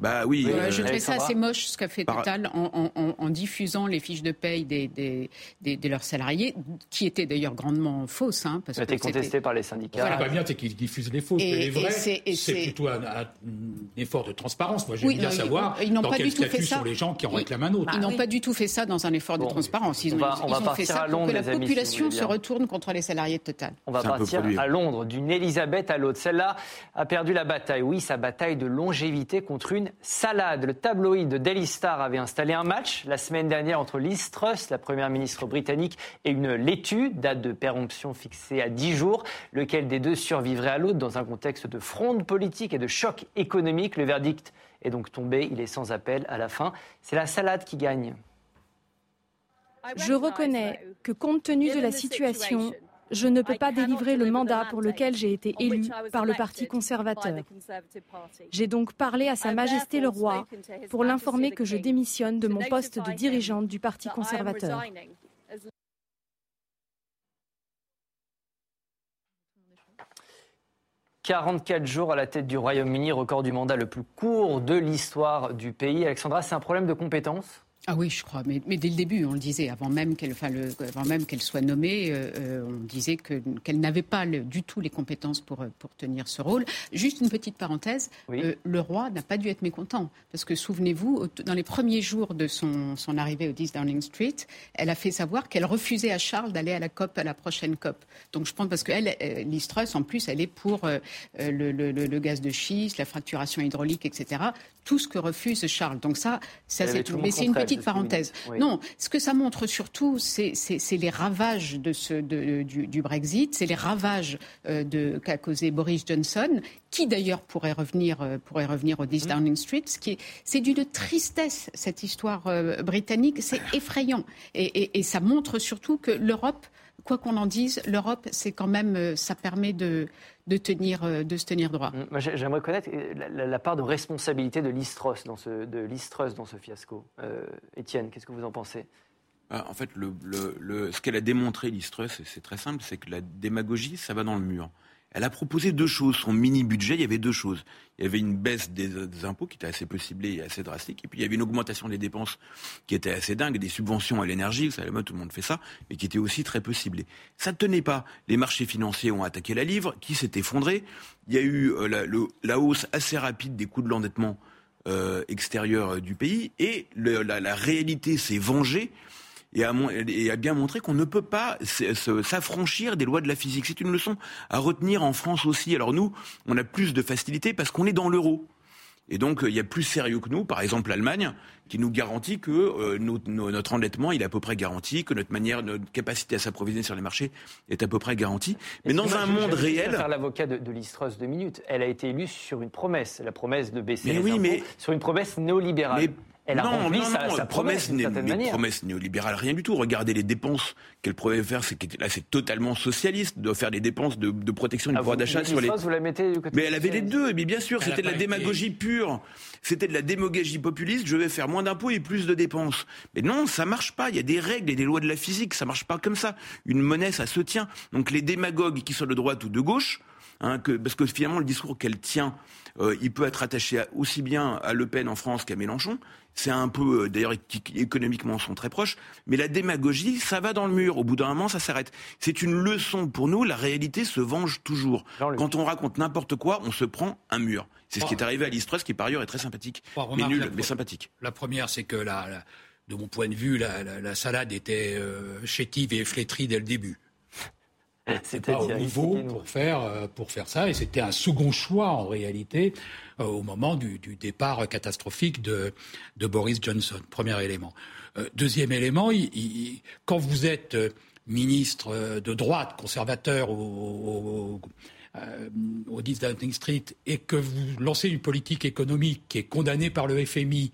Bah oui. Euh, je trouve ça assez moche ce qu'a fait Total en, diffusant les fiches de paye des, de leurs salariés, qui étaient d'ailleurs grandement fausses. Hein, parce ça a été contesté par les syndicats. Voilà. pas bien, c'est qu'ils diffusent les fausses. mais les vrais, c'est plutôt un, effort de transparence. Moi, j'aime bien savoir ils, dans pas quel statut sont les gens qui en réclament un autre. Ils n'ont pas du tout fait ça dans un effort de transparence. Ils ont, fait ça pour que la population se retourne contre les salariés de Total. On va partir à Londres, d'une Elisabeth à l'autre. Celle-là a perdu la bataille. Oui, sa bataille de longévité contre une salade. Le tabloïd de Daily Star avait installé un match la semaine dernière entre Liz Truss, la première ministre britannique, et une laitue, date de péremption fixée à 10 jours. Lequel des deux survivrait à l'autre dans un contexte de fronde politique et de choc économique? Le verdict est donc tombé, il est sans appel à la fin. C'est la salade qui gagne. Je reconnais que compte tenu de la situation, je ne peux pas délivrer le mandat pour lequel j'ai été élu par le Parti conservateur. J'ai donc parlé à Sa Majesté le Roi pour l'informer que je démissionne de mon poste de dirigeante du Parti conservateur. 44 jours à la tête du Royaume-Uni, record du mandat le plus court de l'histoire du pays. Alexandra, c'est un problème de compétence? Ah oui, je crois. Mais, dès le début, on le disait, avant même qu'elle enfin, qu'elle soit nommée, euh, euh, on disait qu'elle n'avait pas du tout les compétences pour, pour tenir ce rôle. Juste une petite parenthèse, euh, le roi n'a pas dû être mécontent. Parce que souvenez-vous, dans les premiers jours de son, son arrivée au 10 Downing Street, elle a fait savoir qu'elle refusait à Charles d'aller à la COP, à la prochaine COP. Donc je pense parce qu'elle, Liz Truss, en plus, elle est pour le, le, le, gaz de schiste, la fracturation hydraulique, etc tout ce que refuse Charles. Donc ça, ça c'est Mais c'est une petite parenthèse. Non, ce que ça montre surtout, c'est les ravages de ce, de, du, Brexit, c'est les ravages euh, qu'a causé Boris Johnson, qui d'ailleurs pourrait revenir, euh, pourrait revenir au 10 mmh. Downing Street. C'est d'une tristesse, cette histoire euh, britannique. C'est effrayant. Et, et, ça montre surtout que l'Europe quoi qu'on en dise, l'Europe, c'est quand même, ça permet de, de, tenir, euh, de se tenir droit. Mmh, j'aimerais connaître euh, la, part de responsabilité de l'Istros dans ce, de dans ce fiasco. Euh, Étienne, qu'est-ce que vous en pensez? Ah, en fait, le, le, ce qu'elle a démontré, l'Istrus, c'est très simple, c'est que la démagogie, ça va dans le mur. Elle a proposé deux choses. Son mini-budget, il y avait deux choses. Il y avait une baisse des, impôts qui était assez peu ciblée et assez drastique. Et puis il y avait une augmentation des dépenses qui était assez dingue, des subventions à l'énergie, vous savez, tout le monde fait ça, mais qui était aussi très peu ciblée. Ça ne tenait pas. Les marchés financiers ont attaqué la livre, qui s'est effondré. Il y a eu euh, la, hausse assez rapide des coûts de l'endettement euh, extérieur euh, du pays. Et la réalité s'est vengée et a, bien montré qu'on ne peut pas s'affranchir des lois de la physique. C'est une leçon à retenir en France aussi. Alors nous, on a plus de facilité parce qu'on est dans l'euro. Et donc, il y a plus sérieux que nous, par exemple l'Allemagne, qui nous garantit que euh, notre endettement, il est à peu près garanti, que notre manière, notre capacité à s'approvisionner sur les marchés est à peu près garantie. Mais, dans un monde réel... faire l'avocat de, de Listros deux minutes. Elle a été élue sur une promesse, la promesse de baisser les impôts, sur une promesse néolibérale non, non, sa, promesse, promesse néolibérale, rien du tout. Regardez les dépenses qu'elle pouvait faire. C'est, là, c'est totalement socialiste de faire des dépenses de, protection du ah, pouvoir d'achat sur les. Vous la mettez du côté mais elle avait les deux. Mais bien sûr, c'était de la démagogie pure. C'était de la démagogie populiste. Je vais faire moins d'impôts et plus de dépenses. Mais non, ça marche pas. Il y a des règles et des lois de la physique. Ça marche pas comme ça. Une monnaie, ça se tient. Donc les démagogues qui sont de droite ou de gauche, hein, que, parce que finalement le discours qu'elle tient, euh, il peut être attaché aussi bien à Le Pen en France qu'à Mélenchon. C'est un peu, euh, d'ailleurs, économiquement, sont très proches. Mais la démagogie, ça va dans le mur. Au bout d'un moment, ça s'arrête. C'est une leçon pour nous. La réalité se venge toujours. Quand on raconte n'importe quoi, on se prend un mur. C'est ce qui est arrivé à Listrus, qui par ailleurs est très sympathique. mais nul, mais sympathique. La première, c'est que, de mon point de vue, la, salade était euh, chétive et flétrie dès le début. [LAUGHS] C'était pas au niveau pour faire, euh, pour faire ça, et c'était un second choix en réalité euh, au moment du, départ catastrophique de, Boris Johnson. Premier élément. Euh, deuxième élément, quand vous êtes ministre de droite, conservateur au, au, 10 Downing Street, et que vous lancez une politique économique qui est condamnée par le FMI,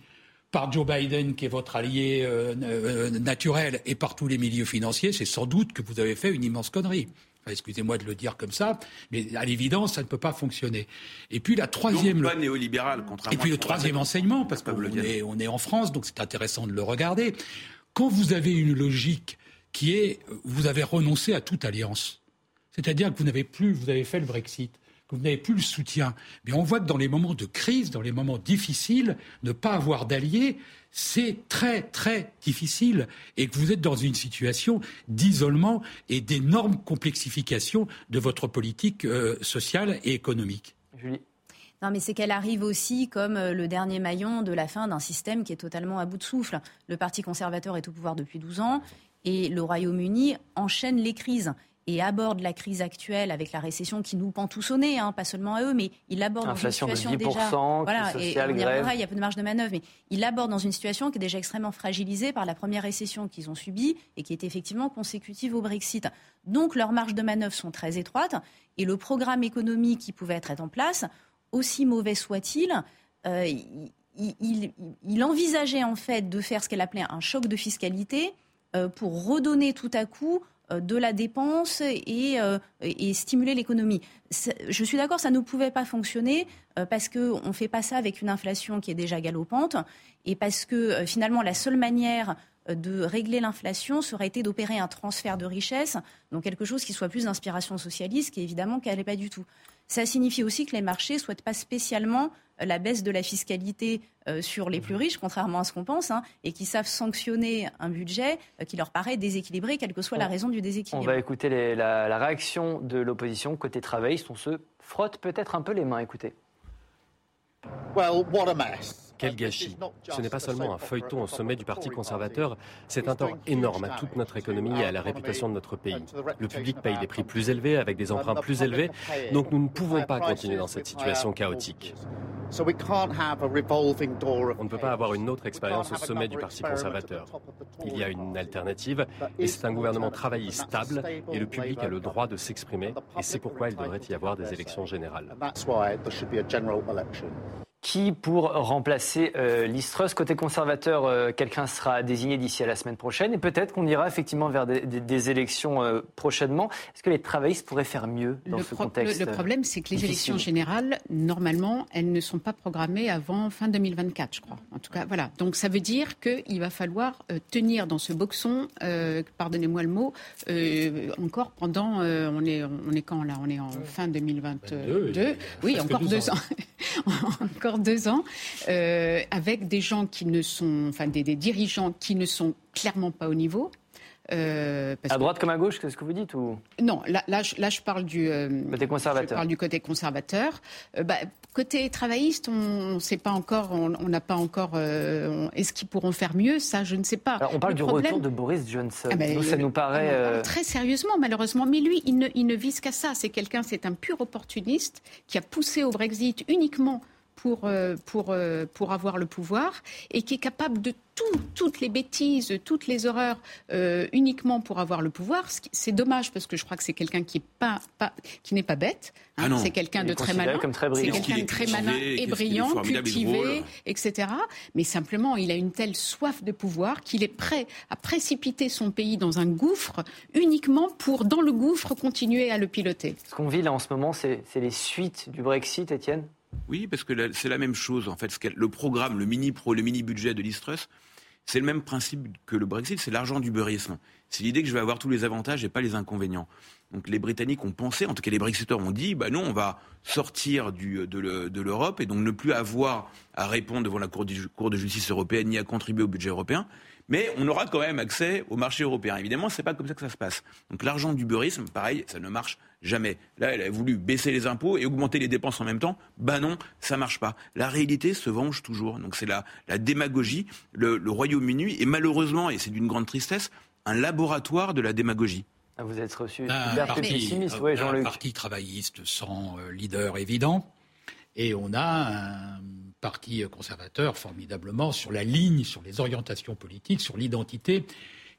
par Joe Biden, qui est votre allié naturel, et par tous les milieux financiers, c'est sans doute que vous avez fait une immense connerie. Excusez-moi de le dire comme ça, mais à l'évidence, ça ne peut pas fonctionner. Et puis la troisième. Donc, pas néolibéral, contrairement. Et puis le troisième enseignement, parce qu'on est, on est en France, donc c'est intéressant de le regarder. Quand vous avez une logique qui est, vous avez renoncé à toute alliance, c'est-à-dire que vous n'avez plus, vous avez fait le Brexit, que vous n'avez plus le soutien. Mais on voit que dans les moments de crise, dans les moments difficiles, ne pas avoir d'alliés, c'est très très difficile et que vous êtes dans une situation d'isolement et d'énorme complexification de votre politique euh, sociale et économique. Julie. Non, mais c'est qu'elle arrive aussi comme euh, le dernier maillon de la fin d'un système qui est totalement à bout de souffle. Le Parti conservateur est au pouvoir depuis 12 ans et le Royaume-Uni enchaîne les crises et aborde la crise actuelle avec la récession qui nous pend tous au nez, hein, pas seulement à eux, mais il aborde dans une situation de 10%, déjà, voilà, et on y reviendra, il y a peu de marge de manœuvre, mais il aborde dans une situation qui est déjà extrêmement fragilisée par la première récession qu'ils ont subie et qui est effectivement consécutive au Brexit. Donc leurs marges de manœuvre sont très étroites et le programme économique qui pouvait être en place, aussi mauvais soit-il, euh, il, il, envisageait en fait de faire ce qu'elle appelait un choc de fiscalité euh, pour redonner tout à coup de la dépense euh, et, stimuler l'économie. Je suis d'accord, ça ne pouvait pas fonctionner euh, parce qu'on ne fait pas ça avec une inflation qui est déjà galopante et parce que finalement la seule manière de régler l'inflation serait été d'opérer un transfert de richesse, donc quelque chose qui soit plus d'inspiration socialiste, qui évidemment qu'elle n'est pas du tout. Ça signifie aussi que les marchés ne souhaitent pas spécialement la baisse de la fiscalité euh, sur les plus mhm. riches, contrairement à ce qu'on pense, hein, et qui savent sanctionner un budget euh, qui leur paraît déséquilibré, quelle que soit la raison du déséquilibre. On va écouter la, réaction de l'opposition côté travailliste. On se frotte peut-être un peu les mains. Écoutez. Well, what a mess. Quel gâchis Ce n'est pas seulement un feuilleton au sommet du Parti conservateur, c'est un tort énorme à toute notre économie et à la réputation de notre pays. Le public paye des prix plus élevés avec des emprunts plus élevés, donc nous ne pouvons pas continuer dans cette situation chaotique. On ne peut pas avoir une autre expérience au sommet du Parti conservateur. Il y a une alternative et c'est un gouvernement travailliste stable et le public a le droit de s'exprimer et c'est pourquoi il devrait y avoir des élections générales qui pour remplacer euh, Listros. Côté conservateur, euh, quelqu'un sera désigné d'ici à la semaine prochaine et peut-être qu'on ira effectivement vers des, élections euh, prochainement. Est-ce que les travaillistes pourraient faire mieux dans ce contexte Le, problème, c'est que les élections générales, normalement, elles ne sont pas programmées avant fin 2024, je crois. En tout cas, voilà. Donc ça veut dire qu'il va falloir tenir dans ce boxon, pardonnez-moi le mot, encore pendant, on est, on est quand là? On est en fin 2022. oui, encore deux ans. [LAUGHS] encore deux ans, euh, avec des gens qui ne sont, enfin des, dirigeants qui ne sont clairement pas au niveau. Euh, à droite comme à gauche, qu'est-ce que vous dites ou... Non, là, là, je, parle du euh, côté conservateur. Je parle du côté conservateur. Bah, côté travailliste, on ne sait pas encore, on n'a pas encore. Est-ce qu'ils pourront faire mieux? Ça, je ne sais pas. on parle du retour de Boris Johnson. Ah ça nous paraît très sérieusement, malheureusement. Mais lui, il ne, il ne vise qu'à ça. C'est quelqu'un, c'est un pur opportuniste qui a poussé au Brexit uniquement pour, euh, pour, euh, pour avoir le pouvoir et qui est capable de tout, toutes les bêtises, toutes les horreurs euh, uniquement pour avoir le pouvoir. C'est dommage parce que je crois que c'est quelqu'un qui n'est pas, pas, qui n'est pas bête. Hein. Ah c'est quelqu'un de très malin. C'est quelqu'un de très malin et brillant, cultivé, etc. Mais simplement, il a une telle soif de pouvoir qu'il est prêt à précipiter son pays dans un gouffre uniquement pour, dans le gouffre, continuer à le piloter. Ce qu'on vit là en ce moment, c'est les suites du Brexit, Étienne? Oui, parce que c'est la même chose. En fait, le programme, le mini pro, le mini budget de l'Istrus, c'est le même principe que le Brexit, c'est l'argent du beurisme. C'est l'idée que je vais avoir tous les avantages et pas les inconvénients. Donc les Britanniques ont pensé, en tout cas les Brexiteurs ont dit, bah non, on va sortir de l'Europe et donc ne plus avoir à répondre devant la Cour, Cour de justice européenne ni à contribuer au budget européen mais on aura quand même accès au marché européen. Évidemment, c'est pas comme ça que ça se passe. Donc l'argent du beurisme, pareil, ça ne marche jamais. Là, elle a voulu baisser les impôts et augmenter les dépenses en même temps. Ben non, ça marche pas. La réalité se venge toujours. Donc c'est la, la démagogie. Le, Royaume-Uni est malheureusement, et c'est d'une grande tristesse, un laboratoire de la démagogie. Ah, vous êtes reçu un parti, pessimiste, oui, Jean-Luc. Un parti travailliste sans euh, leader évident, et on a un parti conservateur formidablement sur la ligne, sur les orientations politiques, sur l'identité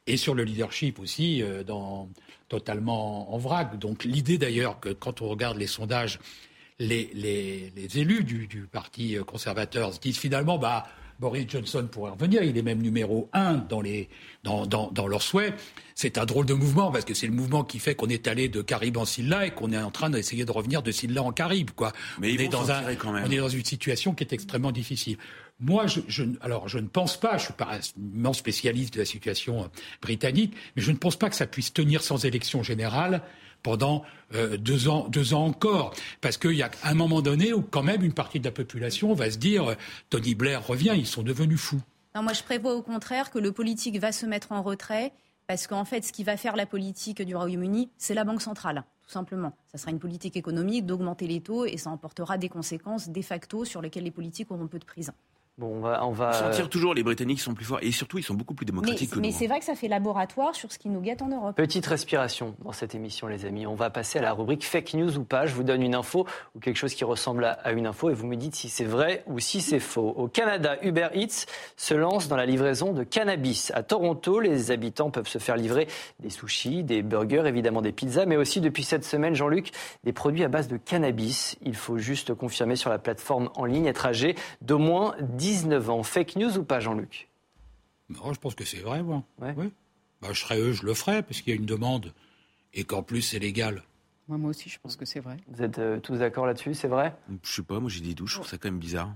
et sur le leadership aussi, euh, dans, totalement en vrac. Donc l'idée d'ailleurs que quand on regarde les sondages, les, les, élus du, du, parti conservateur se disent finalement, bah, Boris Johnson pourrait revenir. Il est même numéro un dans, les, dans, dans, dans leurs souhaits. C'est un drôle de mouvement parce que c'est le mouvement qui fait qu'on est allé de Caribe en Silla et qu'on est en train d'essayer de revenir de Silla en Caribe. Quoi. Mais on, est dans un, quand même. on est dans une situation qui est extrêmement difficile. Moi, je, alors, je ne pense pas, je suis pas un immense spécialiste de la situation euh, britannique, mais je ne pense pas que ça puisse tenir sans élection générale pendant euh, deux, ans, deux ans encore. Parce qu'il y a un moment donné où quand même une partie de la population va se dire euh, Tony Blair revient, ils sont devenus fous. Non, moi je prévois au contraire que le politique va se mettre en retrait parce qu'en fait ce qui va faire la politique du Royaume-Uni, c'est la Banque centrale tout simplement. Ça sera une politique économique d'augmenter les taux et ça emportera des conséquences de facto sur lesquelles les politiques auront peu de prise. Bon, on va, on va... Sentir toujours les Britanniques sont plus forts et surtout ils sont beaucoup plus démocratiques mais, que mais nous. Mais c'est hein. vrai que ça fait laboratoire sur ce qui nous guette en Europe. Petite respiration dans cette émission, les amis. On va passer à la rubrique fake news ou pas. Je vous donne une info ou quelque chose qui ressemble à une info et vous me dites si c'est vrai ou si c'est faux. Au Canada, Uber Eats se lance dans la livraison de cannabis. À Toronto, les habitants peuvent se faire livrer des sushis, des burgers, évidemment des pizzas, mais aussi depuis cette semaine, Jean-Luc, des produits à base de cannabis. Il faut juste confirmer sur la plateforme en ligne être âgé d'au moins 19 ans. Fake news ou pas, Jean-Luc? Je pense que c'est vrai, moi. Bah, je serais eux, je le ferais, parce qu'il y a une demande et qu'en plus c'est légal. Moi, moi aussi, je pense que c'est vrai. Vous êtes euh, tous d'accord là-dessus, c'est vrai? Je sais pas, moi j'ai des douches, je trouve ça quand même bizarre.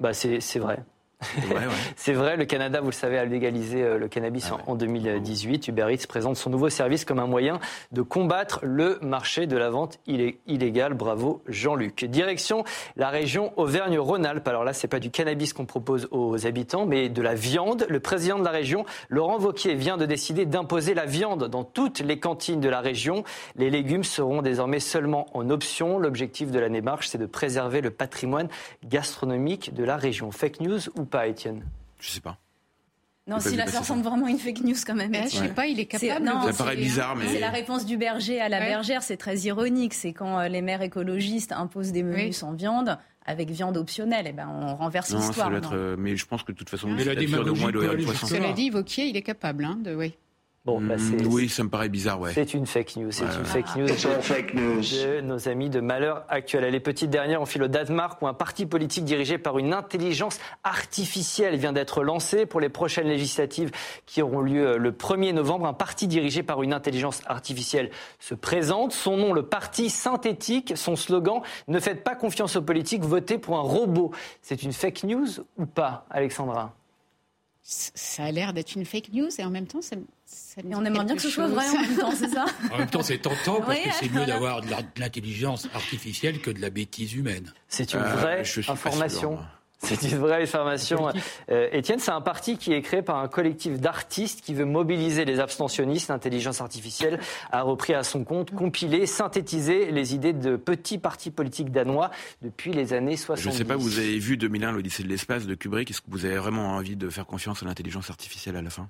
Bah, c'est vrai. [LAUGHS] C'est vrai, le Canada, vous le savez, a légalisé euh, le cannabis ah en 2018. Uber Eats présente son nouveau service comme un moyen de combattre le marché de la vente illégale. Bravo Jean-Luc. Direction la région Auvergne-Rhône-Alpes. Alors là, c'est pas du cannabis qu'on propose aux habitants, mais de la viande. Le président de la région, Laurent Vauquier, vient de décider d'imposer la viande dans toutes les cantines de la région. Les légumes seront désormais seulement en option. L'objectif de la démarche, c'est de préserver le patrimoine gastronomique de la région. Fake news ou pas, Étienne Je sais pas. Non, si là, ça ressemble vraiment à une fake news quand même. Je sais pas, il est capable. ça paraît bizarre, mais c'est la réponse du berger à la bergère. C'est très ironique. C'est quand euh, les maires écologistes imposent des menus sans viande avec viande optionnelle. Et eh ben, on renverse l'histoire. Euh, mais je pense que de toute façon, mais la démagogie, Cela dit, Vauquier, il est capable hein, de, oui. Bon, bah mm, oui, ça me paraît bizarre, ouais. C'est une fake news. C'est une fake news, fake news de nos amis de Malheur Actuel. Les petites dernières, on file au Danemark où un parti politique dirigé par une intelligence artificielle vient d'être lancé pour les prochaines législatives qui auront lieu euh, le 1er novembre. Un parti dirigé par une intelligence artificielle se présente. Son nom, le Parti synthétique. Son slogan Ne faites pas confiance aux politiques, votez pour un robot. C'est une fake news ou pas, Alexandra? Ça a l'air d'être une fake news et en même temps, ça, on aimerait bien que ce soit vrai en même temps, c'est ça [LAUGHS] En même temps, c'est tentant parce que c'est mieux d'avoir de l'intelligence artificielle que de la bêtise humaine. C'est une euh, vraie information. C'est une vraie information. Euh, Étienne, c'est un parti qui est créé par un collectif d'artistes qui veut mobiliser les abstentionnistes. L'intelligence artificielle a repris à son compte, compilé, synthétisé les idées de petits partis politiques danois depuis les années 70. Je ne sais pas, vous avez vu 2001, l'Odyssée de l'espace de Kubrick. Est-ce que vous avez vraiment envie de faire confiance à l'intelligence artificielle à la fin?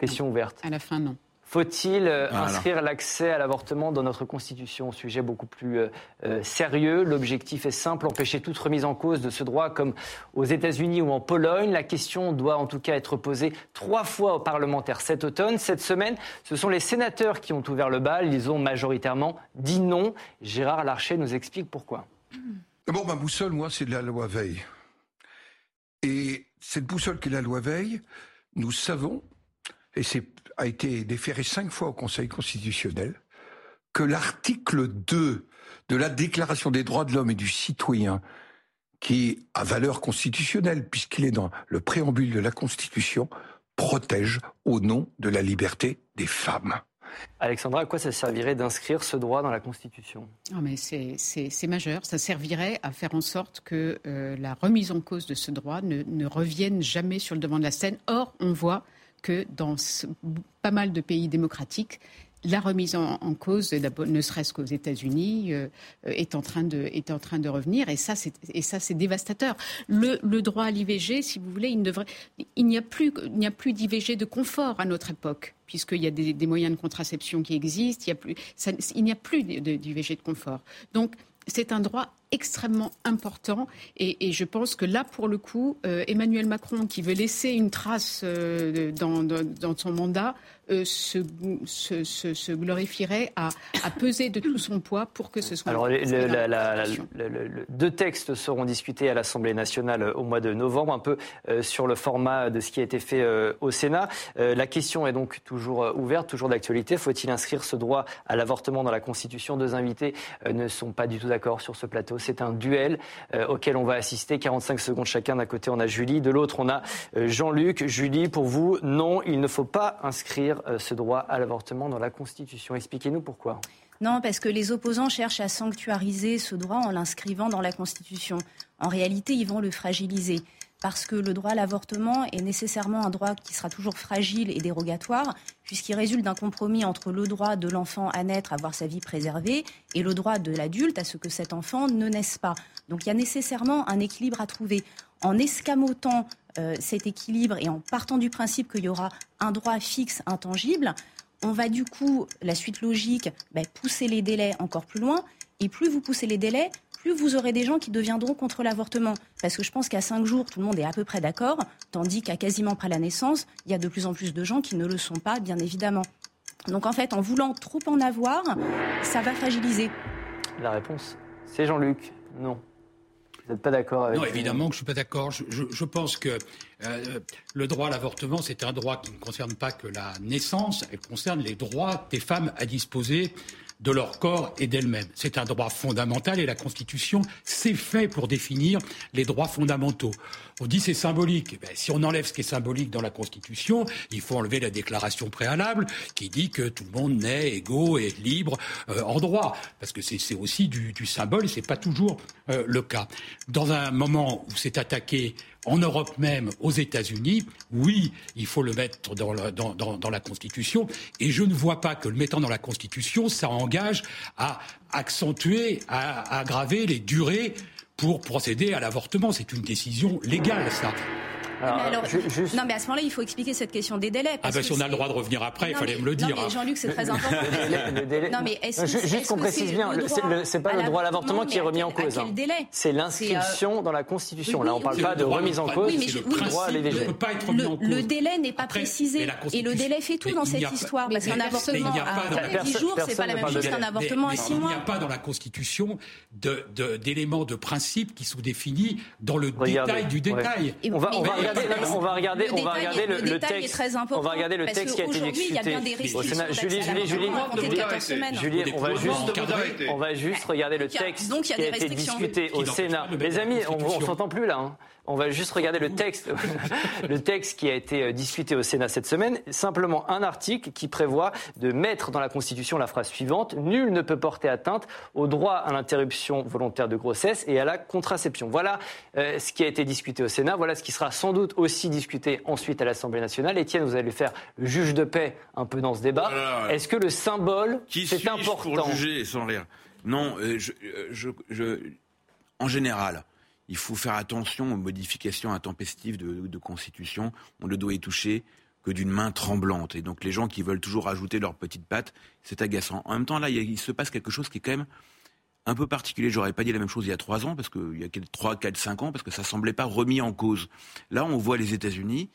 Question ouverte. À la fin, non. Faut-il euh, inscrire l'accès à l'avortement dans notre Constitution? Sujet beaucoup plus euh, euh, sérieux. L'objectif est simple, empêcher toute remise en cause de ce droit comme aux États-Unis ou en Pologne. La question doit en tout cas être posée trois fois aux parlementaires cet automne. Cette semaine, ce sont les sénateurs qui ont ouvert le bal. Ils ont majoritairement dit non. Gérard Larcher nous explique pourquoi. D'abord, ma boussole, moi, c'est de la loi Veil. Et cette boussole qui est la loi Veil, nous savons, et c'est a été déféré cinq fois au Conseil constitutionnel, que l'article 2 de la Déclaration des droits de l'homme et du citoyen, qui a valeur constitutionnelle puisqu'il est dans le préambule de la Constitution, protège au nom de la liberté des femmes. Alexandra, à quoi ça servirait d'inscrire ce droit dans la Constitution? Ah, mais c'est, majeur. Ça servirait à faire en sorte que euh, la remise en cause de ce droit ne, ne revienne jamais sur le devant de la scène. Or, on voit que dans pas mal de pays démocratiques, la remise en, cause, ne serait-ce qu'aux États-Unis, euh, est en train de est en train de revenir et ça c'est dévastateur. Le, droit à l'IVG, si vous voulez, il il n'y a plus plus d'IVG de confort à notre époque puisqu'il y a des, moyens de contraception qui existent, il n'y a plus d'IVG de confort. Donc c'est un droit extrêmement important. Et, je pense que là, pour le coup, euh, Emmanuel Macron, qui veut laisser une trace euh, dans, son mandat, euh, se, se, glorifierait à, peser de tout son poids pour que ce soit. Alors, deux textes seront discutés à l'Assemblée nationale au mois de novembre, un peu sur le format de ce qui a été fait au Sénat. la question est donc toujours ouverte, toujours d'actualité. Faut-il inscrire ce droit à l'avortement dans la Constitution? Deux invités ne sont pas du tout d'accord sur ce plateau. C'est un duel euh, auquel on va assister. 45 secondes chacun. D'un côté, on a Julie. De l'autre, on a euh, Jean-Luc. Julie, pour vous, non, il ne faut pas inscrire euh, ce droit à l'avortement dans la Constitution. Expliquez-nous pourquoi. Non, parce que les opposants cherchent à sanctuariser ce droit en l'inscrivant dans la Constitution. En réalité, ils vont le fragiliser parce que le droit à l'avortement est nécessairement un droit qui sera toujours fragile et dérogatoire, puisqu'il résulte d'un compromis entre le droit de l'enfant à naître, à voir sa vie préservée, et le droit de l'adulte à ce que cet enfant ne naisse pas. Donc il y a nécessairement un équilibre à trouver. En escamotant euh, cet équilibre et en partant du principe qu'il y aura un droit fixe, intangible, on va du coup, la suite logique, ben, pousser les délais encore plus loin. Et plus vous poussez les délais, plus vous aurez des gens qui deviendront contre l'avortement. Parce que je pense qu'à cinq jours, tout le monde est à peu près d'accord, tandis qu'à quasiment près la naissance, il y a de plus en plus de gens qui ne le sont pas, bien évidemment. Donc en fait, en voulant trop en avoir, ça va fragiliser. La réponse, c'est Jean-Luc. Non. Vous n'êtes pas d'accord avec Non, évidemment que je ne suis pas d'accord. Je, pense que euh, le droit à l'avortement, c'est un droit qui ne concerne pas que la naissance, elle concerne les droits des femmes à disposer de leur corps et d'elles-mêmes. C'est un droit fondamental et la Constitution, c'est fait pour définir les droits fondamentaux. On dit c'est symbolique. Eh si on enlève ce qui est symbolique dans la Constitution, il faut enlever la déclaration préalable qui dit que tout le monde naît égaux et libre euh, en droit, parce que c'est aussi du, du, symbole et c'est pas toujours euh, le cas. Dans un moment où c'est attaqué en Europe même, aux États-Unis, oui, il faut le mettre dans la, Constitution. Et je ne vois pas que le mettant dans la Constitution, ça engage à accentuer, à aggraver les durées pour procéder à l'avortement. C'est une décision légale, ça. Alors, Non, mais à ce moment-là, il faut expliquer cette question des délais. ah ben, si on a le droit de revenir après, il fallait me le dire. Non, mais Jean-Luc, c'est très important. Non, mais est-ce Juste qu'on précise bien, c'est pas le droit à l'avortement qui est remis en cause. Hein. C'est l'inscription dans la Constitution. Là, on ne parle pas de remise en cause, c'est le droit à l'IVG. Le délai n'est pas précisé. Et le délai fait tout dans cette histoire. Parce qu'un avortement à 10 jours, c'est pas la même chose qu'un avortement à 6 mois. Il n'y a pas dans la Constitution d'éléments de principe qui sont définis dans le détail du détail. On va on va regarder, on va regarder le, le texte. On va regarder le texte qui a été discuté au Sénat. Julie, Julie, Julie, Julie, on va juste, on va juste regarder le texte qui a été discuté au Sénat. Les amis, on s'entend plus là. On va juste regarder le texte, [LAUGHS] le texte qui a été euh, discuté au Sénat cette semaine. Simplement un article qui prévoit de mettre dans la Constitution la phrase suivante Nul ne peut porter atteinte au droit à l'interruption volontaire de grossesse et à la contraception. Voilà euh, ce qui a été discuté au Sénat. Voilà ce qui sera sans doute aussi discuté ensuite à l'Assemblée nationale. Étienne, vous allez faire le juge de paix un peu dans ce débat. Est-ce que le symbole, c'est important pour juger sans l'air? Non, euh, je, en général il faut faire attention aux modifications intempestives de, constitution. On ne doit y toucher que d'une main tremblante. Et donc les gens qui veulent toujours ajouter leur petite patte, c'est agaçant. En même temps, là, il, se passe quelque chose qui est quand même un peu particulier. J'aurais pas dit la même chose il y a trois ans, parce qu'il y a trois, quatre, cinq ans, parce que ça semblait pas remis en cause. Là, on voit les États-Unis,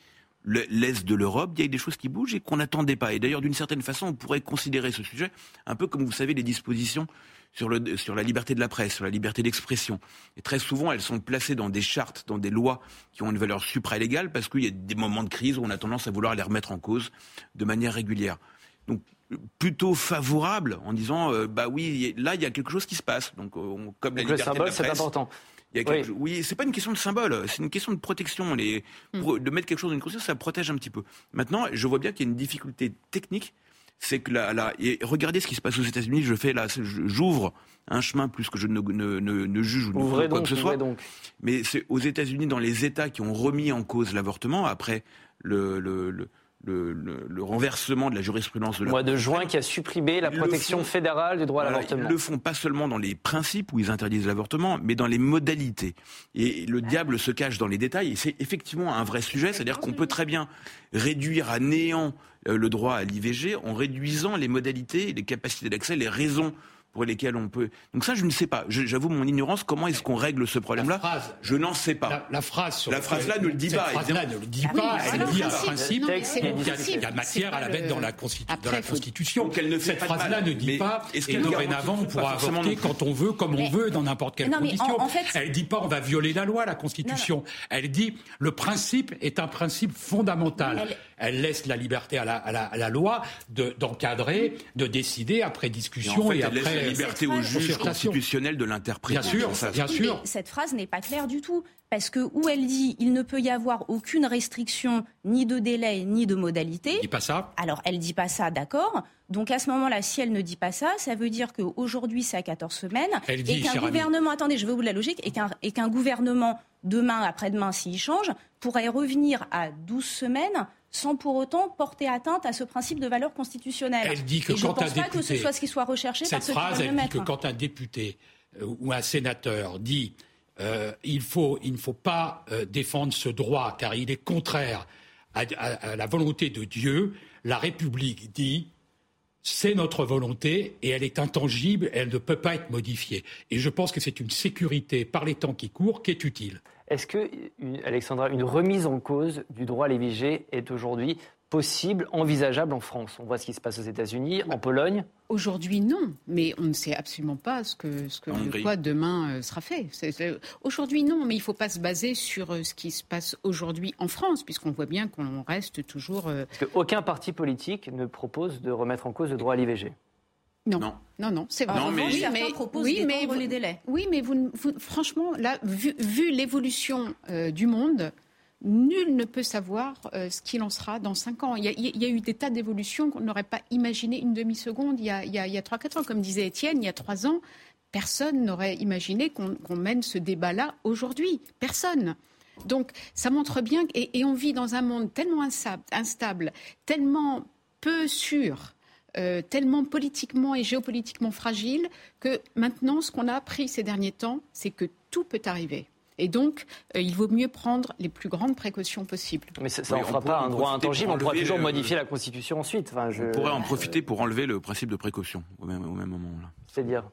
l'est de l'Europe, il y a des choses qui bougent et qu'on n'attendait pas. Et d'ailleurs, d'une certaine façon, on pourrait considérer ce sujet un peu comme vous savez les dispositions sur, le, sur la liberté de la presse, sur la liberté d'expression. Et très souvent, elles sont placées dans des chartes, dans des lois qui ont une valeur supralégale parce qu'il y a des moments de crise où on a tendance à vouloir les remettre en cause de manière régulière. Donc, plutôt favorable en disant, euh, bah oui, là, il y a quelque chose qui se passe. Donc, comme la liberté le symbole, c'est important. Il y a oui, oui c'est pas une question de symbole, c'est une question de protection. Les, hmm. De mettre quelque chose dans une conscience, ça protège un petit peu. Maintenant, je vois bien qu'il y a une difficulté technique c'est que là, et regardez ce qui se passe aux États-Unis. Je fais là, j'ouvre un chemin plus que je ne, ne, ne, juge ou ne quoi que ce soit. Donc. Mais c'est aux États-Unis, dans les États qui ont remis en cause l'avortement après le, le, le le, le, renversement de la jurisprudence de la mois de juin qui a supprimé la protection fédérale du droit à l'avortement. Ils le font pas seulement dans les principes où ils interdisent l'avortement, mais dans les modalités. Et le diable se cache dans les détails. Et c'est effectivement un vrai sujet, c'est-à-dire qu'on peut très bien réduire à néant euh, le droit à l'IVG en réduisant les modalités, les capacités d'accès, les raisons pour lesquelles on peut. Donc ça, je ne sais pas. J'avoue mon ignorance. Comment est-ce qu'on règle ce problème-là Je n'en sais pas. La, phrase, sur la phrase là ne le dit pas. Phrase là ne le dit pas. elle dit un principe. Il y a matière à la mettre dans la, Constitution. Cette phrase-là ne dit pas. Et dorénavant, on pourra avorter quand on veut, comme on veut, dans n'importe quelle condition. Elle ne dit pas on va violer la loi, la Constitution. Elle dit le principe est un principe fondamental. Elle laisse la liberté à la loi d'encadrer, de décider après discussion et après liberté au juge constitutionnel de l'interpréter. Bien sûr, bien sûr. cette phrase n'est pas claire du tout. Parce que où elle dit il ne peut y avoir aucune restriction ni de délai ni de modalité. Elle dit pas ça. Alors elle dit pas ça, d'accord. Donc à ce moment-là, si elle ne dit pas ça, ça veut dire qu'aujourd'hui c'est à 14 semaines elle et qu'un gouvernement, attendez, je vais au bout de la logique, et qu'un gouvernement demain après-demain s'il change pourrait revenir à 12 semaines sans pour autant porter atteinte à ce principe de valeur constitutionnelle. Elle dit que Et quand je ne pense pas que ce soit ce qui soit recherché cette par phrase, elle dit que quand un député euh, ou un sénateur dit euh, il, faut, il ne faut pas euh, défendre ce droit car il est contraire à, la volonté de Dieu, la République dit c'est notre volonté et elle est intangible, elle ne peut pas être modifiée. Et je pense que c'est une sécurité par les temps qui courent qui est utile. Est-ce que, Alexandra, une remise en cause du droit à l'IVG est aujourd'hui possible, envisageable en France? On voit ce qui se passe aux États-Unis, en Pologne. Aujourd'hui, non, mais on ne sait absolument pas ce que, ce que quoi demain euh, sera fait. Aujourd'hui, non, mais il ne faut pas se baser sur euh, ce qui se passe aujourd'hui en France, puisqu'on voit bien qu'on reste toujours. Euh, Parce qu'aucun parti politique ne propose de remettre en cause le droit à l'IVG. Non. Non, non, c'est vrai. En mais... Oui, mais, oui, mais les délais. Oui, mais vous, franchement, là, vu, l'évolution euh, du monde, nul ne peut savoir euh, ce qu'il en sera dans cinq ans. Il y, a, eu des tas d'évolutions qu'on n'aurait pas imaginé une demi-seconde il y a, a 3-4 ans. Comme disait Étienne, il y a trois ans, personne n'aurait imaginé qu'on mène ce débat-là aujourd'hui. Personne. Donc ça montre bien, et, et, on vit dans un monde tellement instable, tellement peu sûr, euh, tellement politiquement et géopolitiquement fragile, que maintenant, ce qu'on a appris ces derniers temps, c'est que tout peut arriver. Et donc, euh, il vaut mieux prendre les plus grandes précautions possibles. Mais ça ne fera pas un droit intangible. On pourra toujours modifier la Constitution ensuite. Enfin, je... On pourrait en profiter pour enlever le principe de précaution au même, au même moment. C'est-à-dire?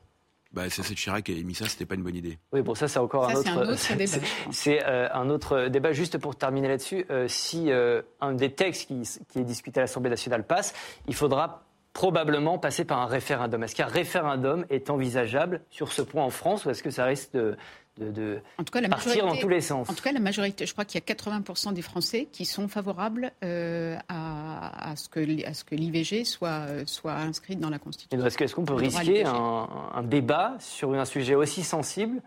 Bah, c'est cette Chirac qui a émis ça, c'était pas une bonne idée. Oui, bon, ça, c'est encore un, autre, [LAUGHS] débat. C'est euh, un autre débat. Juste pour terminer là-dessus, euh, si euh, un des textes qui, qui est discuté à l'Assemblée nationale passe, il faudra probablement passer par un référendum. Est-ce qu'un référendum est envisageable sur ce point en France ou est-ce que ça risque de, de, en tout cas, la partir dans tous les sens? En tout cas, la majorité, je crois qu'il y a 80% des Français qui sont favorables euh, à, ce que, à ce que l'IVG soit, soit inscrite dans la Constitution. Est-ce qu'on peut risquer un, un, débat sur un sujet aussi sensible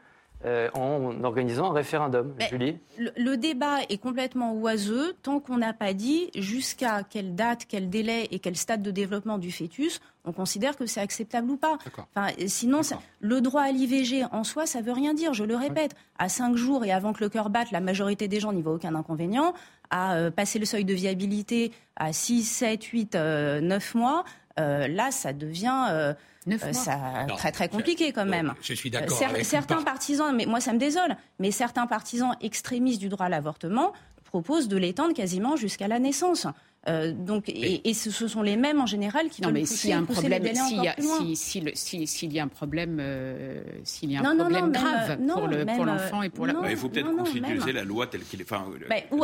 euh, en organisant un référendum. Julie le, débat est complètement oiseux tant qu'on n'a pas dit jusqu'à quelle date, quel délai et quel stade de développement du fœtus on considère que c'est acceptable ou pas. Enfin, sinon, le droit à l'IVG en soi, ça veut rien dire. Je le répète, à 5 jours et avant que le cœur batte, la majorité des gens n'y voit aucun inconvénient. À euh, passer le seuil de viabilité à 6, 7, 8, 9 mois, euh, là, ça devient euh, ça, très très compliqué quand même. Je suis d'accord. certains partisans, mais moi ça me désole, mais certains partisans extrémistes du droit à l'avortement proposent de l'étendre quasiment jusqu'à la naissance. Euh, donc, et, ce, sont les mêmes en général qui non, mais s'il y a un problème, s'il y, a, si, s'il y a un problème, euh, s'il y a un problème grave pour, le, pour l'enfant et pour la. il faut peut-être constituer la loi telle qu'il est. Enfin, bah, ou,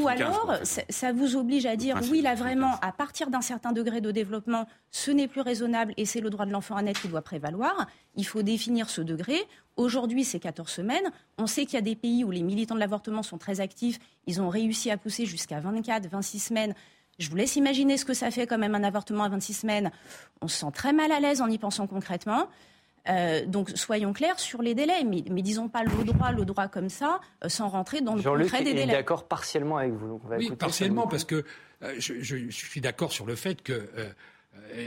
ou alors, ça vous oblige à dire oui, là vraiment, à partir d'un certain degré de développement, ce n'est plus raisonnable et c'est le droit de l'enfant à naître qui doit prévaloir. Il faut définir ce degré. Aujourd'hui, c'est 14 semaines. On sait qu'il y a des pays où les militants de l'avortement sont très actifs. Ils ont réussi à pousser jusqu'à 24, 26 semaines. Je vous laisse imaginer ce que ça fait quand même un avortement à 26 semaines. On se sent très mal à l'aise en y pensant concrètement. Euh, donc soyons clairs sur les délais, mais, disons pas le droit, le droit comme ça, euh, sans rentrer dans le concret des délais. est d'accord partiellement avec vous. oui, partiellement, parce que euh, je, suis d'accord sur le fait que euh,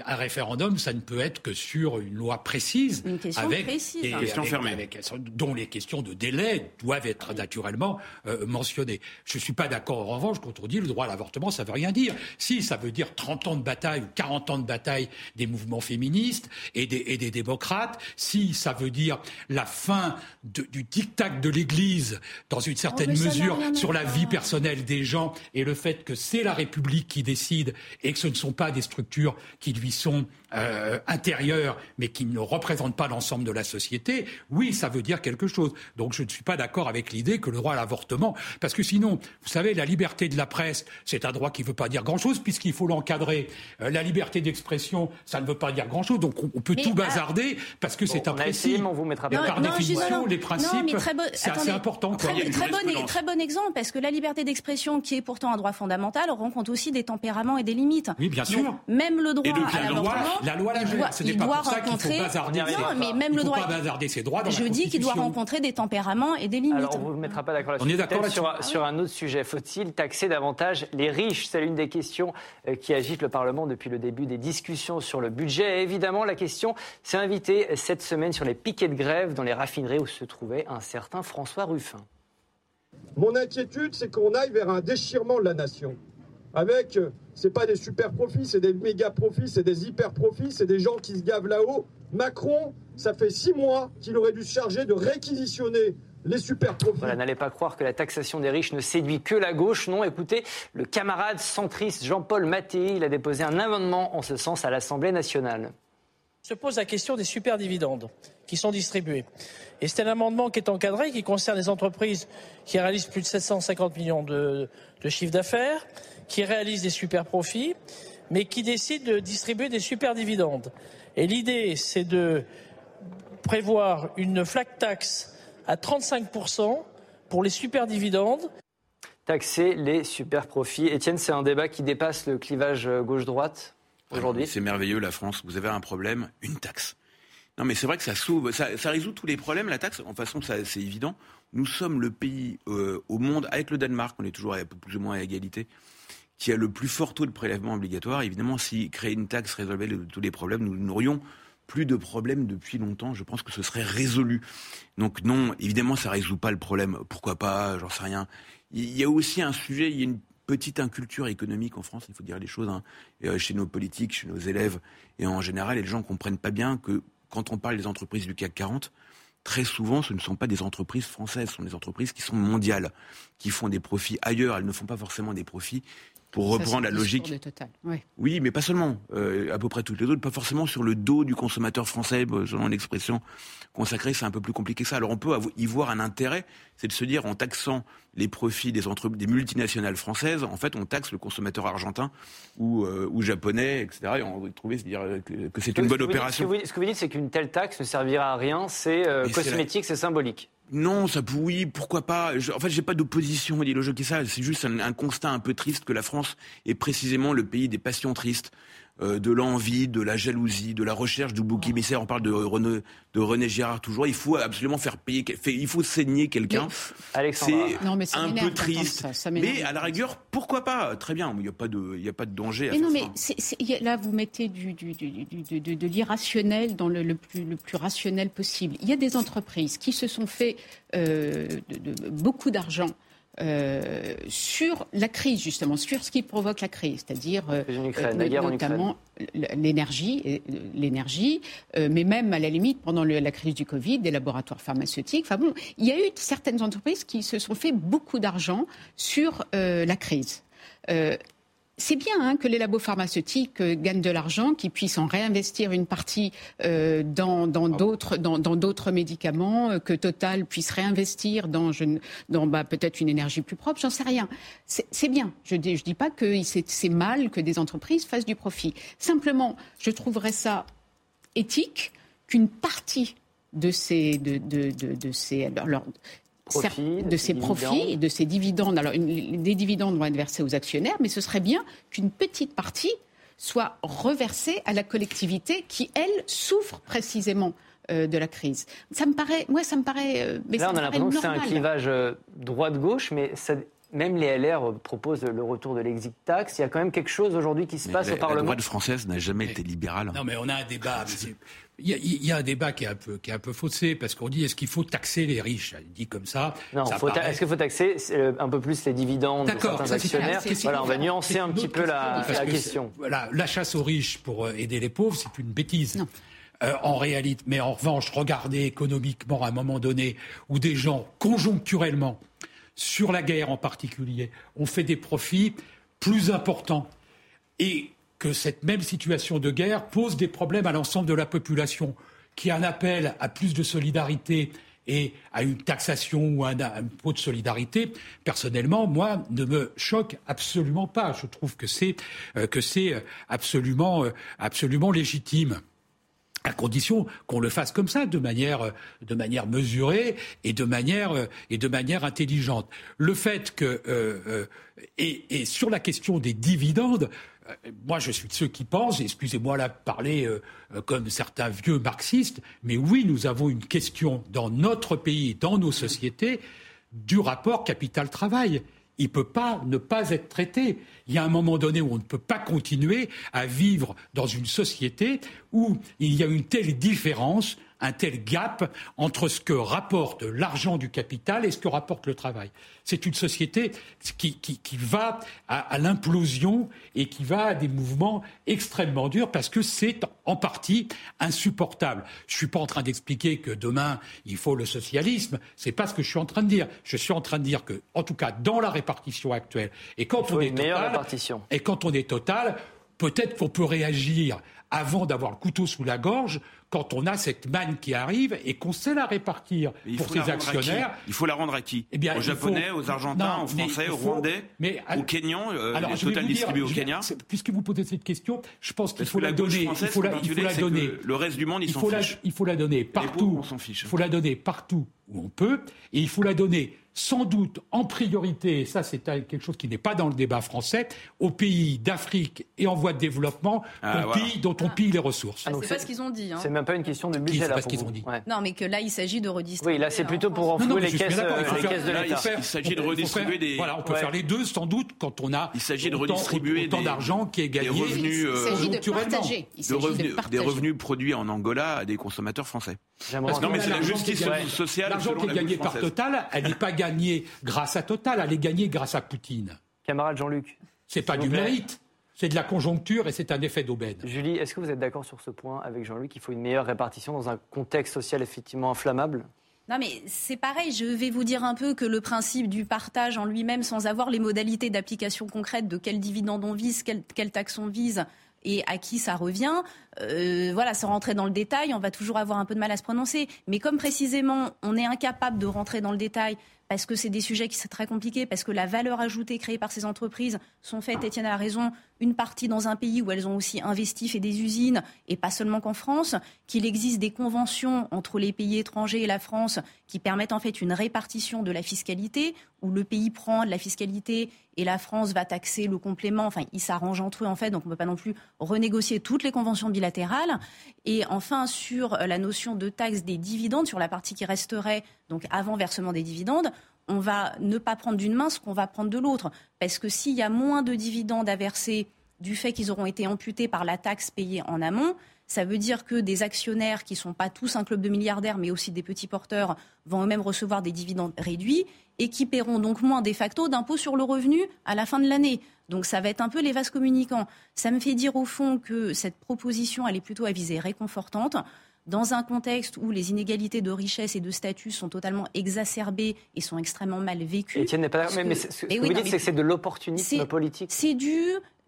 un référendum, ça ne peut être que sur une loi précise, avec des questions fermées, dont les questions de délai doivent être naturellement euh, mentionnées. Je ne suis pas d'accord en revanche quand on dit le droit à l'avortement, ça veut rien dire. Si, ça veut dire 30 ans de bataille ou 40 ans de bataille des mouvements féministes et des, et des démocrates, si ça veut dire la fin du diktat de l'Église dans une certaine oh, mesure sur la vie personnelle des gens et le fait que c'est la République qui décide et que ce ne sont pas des structures qui lui sont euh, intérieures, mais qui ne représentent pas l'ensemble de la société, oui, ça veut dire quelque chose. Donc je ne suis pas d'accord avec l'idée que le droit à l'avortement, parce que sinon, vous savez, la liberté de la presse, c'est un droit qui ne veut pas dire grand-chose, puisqu'il faut l'encadrer. Euh, la liberté d'expression, ça ne veut pas dire grand-chose, donc on, peut tout bazarder, parce que c'est imprécis. On vous mettra pas par définition, les principes, c'est assez important. Très, très, bon, très bon exemple, parce que la liberté d'expression, qui est pourtant un droit fondamental, rencontre aussi des tempéraments et des limites. Oui, bien sûr. même le droit la loi, la loi la gère. Ce n'est pas pour ça qu'il faut bazarder. Non, mais même le droit. Pas bazarder ses droits. Dans je dis qu'il doit rencontrer des tempéraments et des limites. Alors, on ne vous mettra pas d'accord. On est d'accord sur, sur un autre sujet. Faut-il taxer davantage les riches? C'est l'une des questions euh, qui agite le Parlement depuis le début des discussions sur le budget. Et évidemment, la question s'est invitée cette semaine sur les piquets de grève dans les raffineries où se trouvait un certain François Ruffin. Mon inquiétude, c'est qu'on aille vers un déchirement de la nation avec, euh, c'est pas des super profits, c'est des méga profits, c'est des hyper profits, c'est des gens qui se gavent là-haut. Macron, ça fait six mois qu'il aurait dû se charger de réquisitionner les super profits. Voilà, n'allez pas croire que la taxation des riches ne séduit que la gauche. Non, écoutez, le camarade centriste Jean-Paul Mattei, il a déposé un amendement en ce sens à l'Assemblée nationale. Se pose la question des super dividendes qui sont distribués. Et c'est un amendement qui est encadré, qui concerne les entreprises qui réalisent plus de 750 millions de, de chiffre d'affaires, qui réalisent des super profits, mais qui décident de distribuer des super dividendes. Et l'idée, c'est de prévoir une flat tax à 35% pour les super dividendes. Taxer les super profits. Étienne, c'est un débat qui dépasse le clivage gauche-droite aujourd'hui C'est merveilleux la France. Vous avez un problème, une taxe. Non, mais c'est vrai que ça sauve, ça, résout tous les problèmes, la taxe. En façon, c'est évident. Nous sommes le pays euh, au monde, avec le Danemark, on est toujours plus ou moins à égalité, qui a le plus fort taux de prélèvement obligatoire. Évidemment, si créer une taxe résolvait tous les problèmes, nous n'aurions plus de problèmes depuis longtemps. Je pense que ce serait résolu. Donc non, évidemment, ça résout pas le problème. Pourquoi pas? J'en sais rien. Il y a aussi un sujet, il y a une petite inculture économique en France, il faut dire les choses, hein, euh, chez nos politiques, chez nos élèves, et en général, les gens ne comprennent pas bien que quand on parle des entreprises du CAC 40, très souvent, ce ne sont pas des entreprises françaises, ce sont des entreprises qui sont mondiales, qui font des profits ailleurs. Elles ne font pas forcément des profits pour reprendre la logique. Oui, mais pas seulement. Euh, à peu près toutes les autres, pas forcément sur le dos du consommateur français, euh, selon l'expression consacrée, c'est un peu plus compliqué que ça. Alors on peut y voir un intérêt, c'est de se dire en taxant les profits des, des multinationales françaises, en fait on taxe le consommateur argentin ou, euh, ou japonais, etc. Et on va trouver se dire que, c'est une bonne opération. ce que vous dites, c'est qu'une telle taxe ne servira à rien, c'est cosmétique, c'est symbolique. Non, ça oui, pourquoi pas. en fait, j'ai pas d'opposition au qui ça. C'est juste un, constat un peu triste que la France est précisément le pays des passions tristes. Euh, de l'envie, de la jalousie, de la recherche du bouc émissaire. On parle de René, de René Girard toujours. Il faut absolument faire payer, il faut saigner quelqu'un. C'est un peu triste. mais à la rigueur, pourquoi pas? Très bien. Il n'y a pas de, il a pas de danger. À non, mais là, vous mettez du, de, l'irrationnel dans le, plus, le plus rationnel possible. Il y a des entreprises qui se sont fait euh, beaucoup d'argent euh, sur la crise, justement, sur ce qui provoque la crise, c'est-à-dire euh, notamment l'énergie, l'énergie, euh, mais même à la limite pendant la crise du Covid, des laboratoires pharmaceutiques. Enfin bon, il y a eu certaines entreprises qui se sont fait beaucoup d'argent sur la crise c'est bien hein, que les labos pharmaceutiques euh, gagnent de l'argent, qu'ils puissent en réinvestir une partie euh, dans d'autres dans, d'autres médicaments, euh, que Total puisse réinvestir dans, dans bah, peut-être une énergie plus propre. J'en sais rien. C'est bien. Je ne dis, pas que c'est mal que des entreprises fassent du profit. Simplement, je trouverais ça éthique qu'une partie de ces, de, de, de, ces de ces profits et de ces dividendes. Alors, des dividendes vont être versés aux actionnaires, mais ce serait bien qu'une petite partie soit reversée à la collectivité qui, elle, souffre précisément euh, de la crise. Ça me paraît, moi, ça me paraît. Euh, mais Là, on a l'impression que c'est un clivage euh, droite-gauche, mais même les LR proposent le retour de l'exit tax. Il y a quand même quelque chose aujourd'hui qui se passe au Parlement. La droite française n'a jamais été libérale. Non, mais on a un débat. Il y, a, un débat qui est un peu, qui est un peu faussé parce qu'on dit est-ce qu'il faut taxer les riches? Dit comme ça. Non, est-ce qu'il faut taxer un peu plus les dividendes de certains actionnaires? Voilà, on va nuancer un petit peu la, question. Voilà, la chasse aux riches pour euh, aider les pauvres, c'est une bêtise. Euh, en réalité, mais en revanche, regardez économiquement à un moment donné où des gens conjoncturellement sur la guerre en particulier ont fait des profits plus importants et que cette même situation de guerre pose des problèmes à l'ensemble de la population, qui en appelle à plus de solidarité et à une taxation ou à un impôt de solidarité, personnellement, moi, ne me choque absolument pas. Je trouve que c'est euh, que c'est absolument euh, absolument légitime à condition qu'on le fasse comme ça, de manière, de manière mesurée et de manière, et de manière intelligente. Le fait que, euh, et, et, sur la question des dividendes, euh, moi, je suis de ceux qui pensent, excusez-moi là de parler euh, euh, comme certains vieux marxistes, mais oui, nous avons une question dans notre pays, dans nos sociétés, du rapport capital-travail. Il ne peut pas ne pas être traité. Il y a un moment donné où on ne peut pas continuer à vivre dans une société où il y a une telle différence un tel gap entre ce que rapporte l'argent du capital et ce que rapporte le travail. C'est une société qui, va à, l'implosion et qui va à des mouvements extrêmement durs parce que c'est en partie insupportable. Je ne suis pas en train d'expliquer que demain il faut le socialisme. C'est pas ce que je suis en train de dire. Je suis en train de dire que, en tout cas, dans la répartition actuelle et quand on est total, et quand on est total, peut-être qu'on peut réagir avant d'avoir le couteau sous la gorge quand on a cette manne qui arrive et qu'on sait la répartir pour ses actionnaires. Il faut la rendre à qui eh bien, Aux Japonais, aux Argentins, aux Français, aux Rwandais, aux Kenyans, euh, Alors, Total distribué au Kenya Puisque vous posez cette question, je pense qu'il faut la donner. Il faut la, il faut la donner. Le reste du monde, il s'en fiche. il faut la donner partout. Il faut la donner partout où on peut, et il faut la donner sans doute en priorité, et ça c'est quelque chose qui n'est pas dans le débat français, aux pays d'Afrique et en voie de développement, ah, aux pays dont on pille les ressources. Ah, c'est pas ce qu'ils ont dit. Hein. C'est même pas une question de budget là. Pas ce qu'ils ont dit. Non, mais que là il s'agit de redistribuer. Oui, là c'est plutôt pour renflouer les, caisses, les caisses de l'État. Il s'agit de redistribuer des. Voilà, on peut faire les deux sans doute quand on a. Il s'agit de redistribuer autant d'argent qui est gagné. Des revenus conjoncturellement. Des revenus produits en Angola à des consommateurs français. Non, mais c'est la justice sociale. L'argent qui est gagné par Total, elle n'est pas gagnée grâce à Total, elle est gagnée grâce à Poutine. Camarade Jean-Luc. C'est pas du mérite. C'est de la conjoncture et c'est un effet d'aubaine. Julie, est-ce que vous êtes d'accord sur ce point avec Jean-Luc? Il faut une meilleure répartition dans un contexte social effectivement inflammable? Non, mais c'est pareil. Je vais vous dire un peu que le principe du partage en lui-même, sans avoir les modalités d'application concrète de quel dividende on vise, quelle, quelle taxe on vise, et à qui ça revient. Euh, voilà, sans rentrer dans le détail, on va toujours avoir un peu de mal à se prononcer. Mais comme précisément, on est incapable de rentrer dans le détail parce que c'est des sujets qui sont très compliqués, parce que la valeur ajoutée créée par ces entreprises sont faites, Étienne a raison, une partie dans un pays où elles ont aussi investi, fait des usines, et pas seulement qu'en France, qu'il existe des conventions entre les pays étrangers et la France qui permettent en fait une répartition de la fiscalité, où le pays prend de la fiscalité et la France va taxer le complément. Enfin, ils s'arrangent entre eux en fait, donc on ne peut pas non plus renégocier toutes les conventions bilatérales. Et enfin, sur la notion de taxe des dividendes, sur la partie qui resterait donc avant versement des dividendes, on va ne pas prendre d'une main ce qu'on va prendre de l'autre. Parce que s'il y a moins de dividendes à verser du fait qu'ils auront été amputés par la taxe payée en amont, ça veut dire que des actionnaires qui ne sont pas tous un club de milliardaires, mais aussi des petits porteurs, vont eux-mêmes recevoir des dividendes réduits et qui paieront donc moins de facto d'impôts sur le revenu à la fin de l'année. Donc ça va être un peu les vases communicants. Ça me fait dire au fond que cette proposition, elle est plutôt à visée réconfortante dans un contexte où les inégalités de richesse et de statut sont totalement exacerbées et sont extrêmement mal vécues. Étienne n'est pas mais, ce que vous dites, c'est que c'est de l'opportunisme politique. C'est du,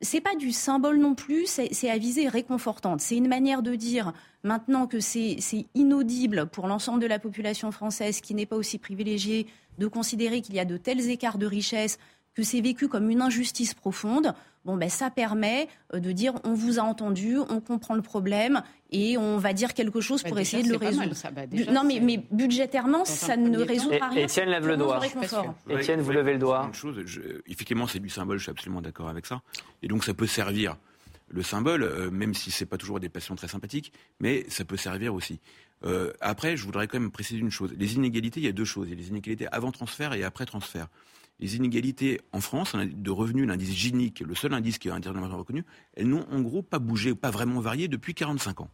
c'est pas du symbole non plus, c'est à visée réconfortante. C'est une manière de dire maintenant que c'est inaudible pour l'ensemble de la population française qui n'est pas aussi privilégiée de considérer qu'il y a de tels écarts de richesse que c'est vécu comme une injustice profonde, bon ben ça permet euh, de dire on vous a entendu, on comprend le problème et on va dire quelque chose bah, pour essayer de le résoudre. Bah, non mais, mais budgétairement ça ne résoudra rien. Étienne lève le doigt. Étienne, vous levez le doigt. Une chose, effectivement c'est du symbole, je suis absolument d'accord avec ça. Et donc ça peut servir le symbole, euh, même si c'est pas toujours des passions très sympathiques, mais ça peut servir aussi. Euh, après, je voudrais quand même préciser une chose. Les inégalités, il y a deux choses. Il y a les inégalités avant transfert et après transfert les inégalités en France de revenus, l'indice Gini, qui est le seul indice qui est internationalement reconnu, elles n'ont en gros pas bougé, pas vraiment varié depuis 45 ans.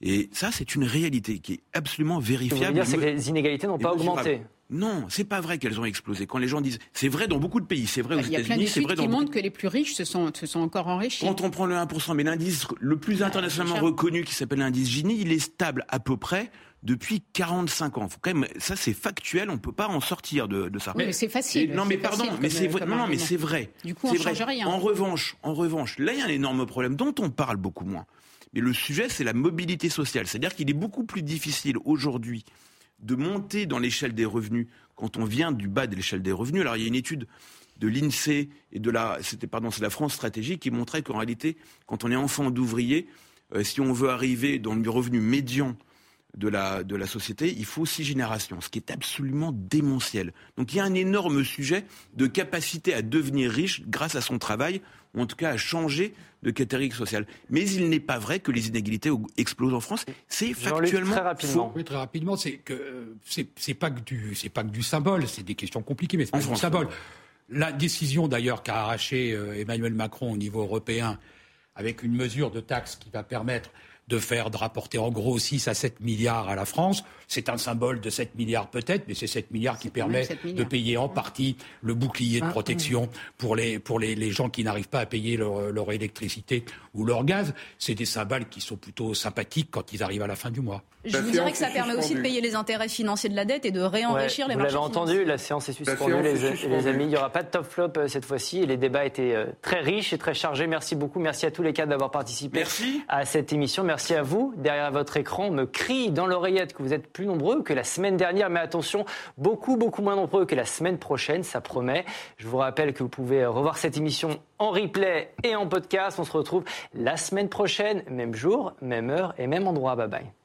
Et ça, c'est une réalité qui est absolument vérifiable. Ce que dire, que les inégalités n'ont pas augmenté. Non, c'est pas vrai qu'elles ont explosé. Quand les gens disent, c'est vrai dans beaucoup de pays, c'est vrai aux États-Unis, c'est vrai dans. Il y a plein d'études qui montrent que les plus riches se sont, se sont encore enrichis. Quand on prend le 1%, mais l'indice le plus internationalement reconnu, qui s'appelle l'indice Gini, il est stable à peu près depuis 45 ans. Faut quand même, ça c'est factuel, on peut pas en sortir de, ça. mais c'est facile. Non mais pardon, mais c'est vrai. Non, mais c'est vrai. Du coup, on change rien. En revanche, en revanche, là il y a un énorme problème dont on parle beaucoup moins. Mais le sujet, c'est la mobilité sociale. C'est-à-dire qu'il est beaucoup plus difficile aujourd'hui de monter dans l'échelle des revenus quand on vient du bas de l'échelle des revenus. Alors il y a une étude de l'INSEE et de la, c'était pardon, c'est la France Stratégie qui montrait qu'en réalité, quand on est enfant d'ouvrier, euh, si on veut arriver dans le revenu médian de la, de la société, il faut six générations, ce qui est absolument démentiel. Donc il y a un énorme sujet de capacité à devenir riche grâce à son travail, ou en tout cas à changer de catégorie sociale. Mais il n'est pas vrai que les inégalités explosent en France. C'est factuellement très rapidement. Oui, très rapidement, c'est que c'est pas que du c'est pas que du symbole, c'est des questions compliquées, mais c'est pas du symbole. La décision d'ailleurs qu'a arraché euh, Emmanuel Macron au niveau européen, avec une mesure de taxe qui va permettre de faire, de rapporter en gros 6 à 7 milliards à la France. C'est un symbole de 7 milliards peut-être, mais c'est 7 milliards qui permet de payer en partie le bouclier de ah, protection pour les, pour les, les gens qui n'arrivent pas à payer leur, leur électricité ou leur gaz. C'est des symboles qui sont plutôt sympathiques quand ils arrivent à la fin du mois. Je vous dirais que ça permet aussi de payer les intérêts financiers de la dette et de réenrichir les marchés. Vous l'avez entendu, la séance est suspendue, les, amis. Il n'y aura pas de top flop euh, cette fois-ci. Et les débats étaient euh, très riches et très chargés. Merci beaucoup. Merci à tous les cadres d'avoir participé à cette émission. Merci à vous. Derrière votre écran, on me crie dans l'oreillette que vous êtes plus nombreux que la semaine dernière. Mais attention, beaucoup, beaucoup moins nombreux que la semaine prochaine. Ça promet. Je vous rappelle que vous pouvez revoir cette émission en replay et en podcast. On se retrouve la semaine prochaine, même jour, même heure et même endroit. Bye bye.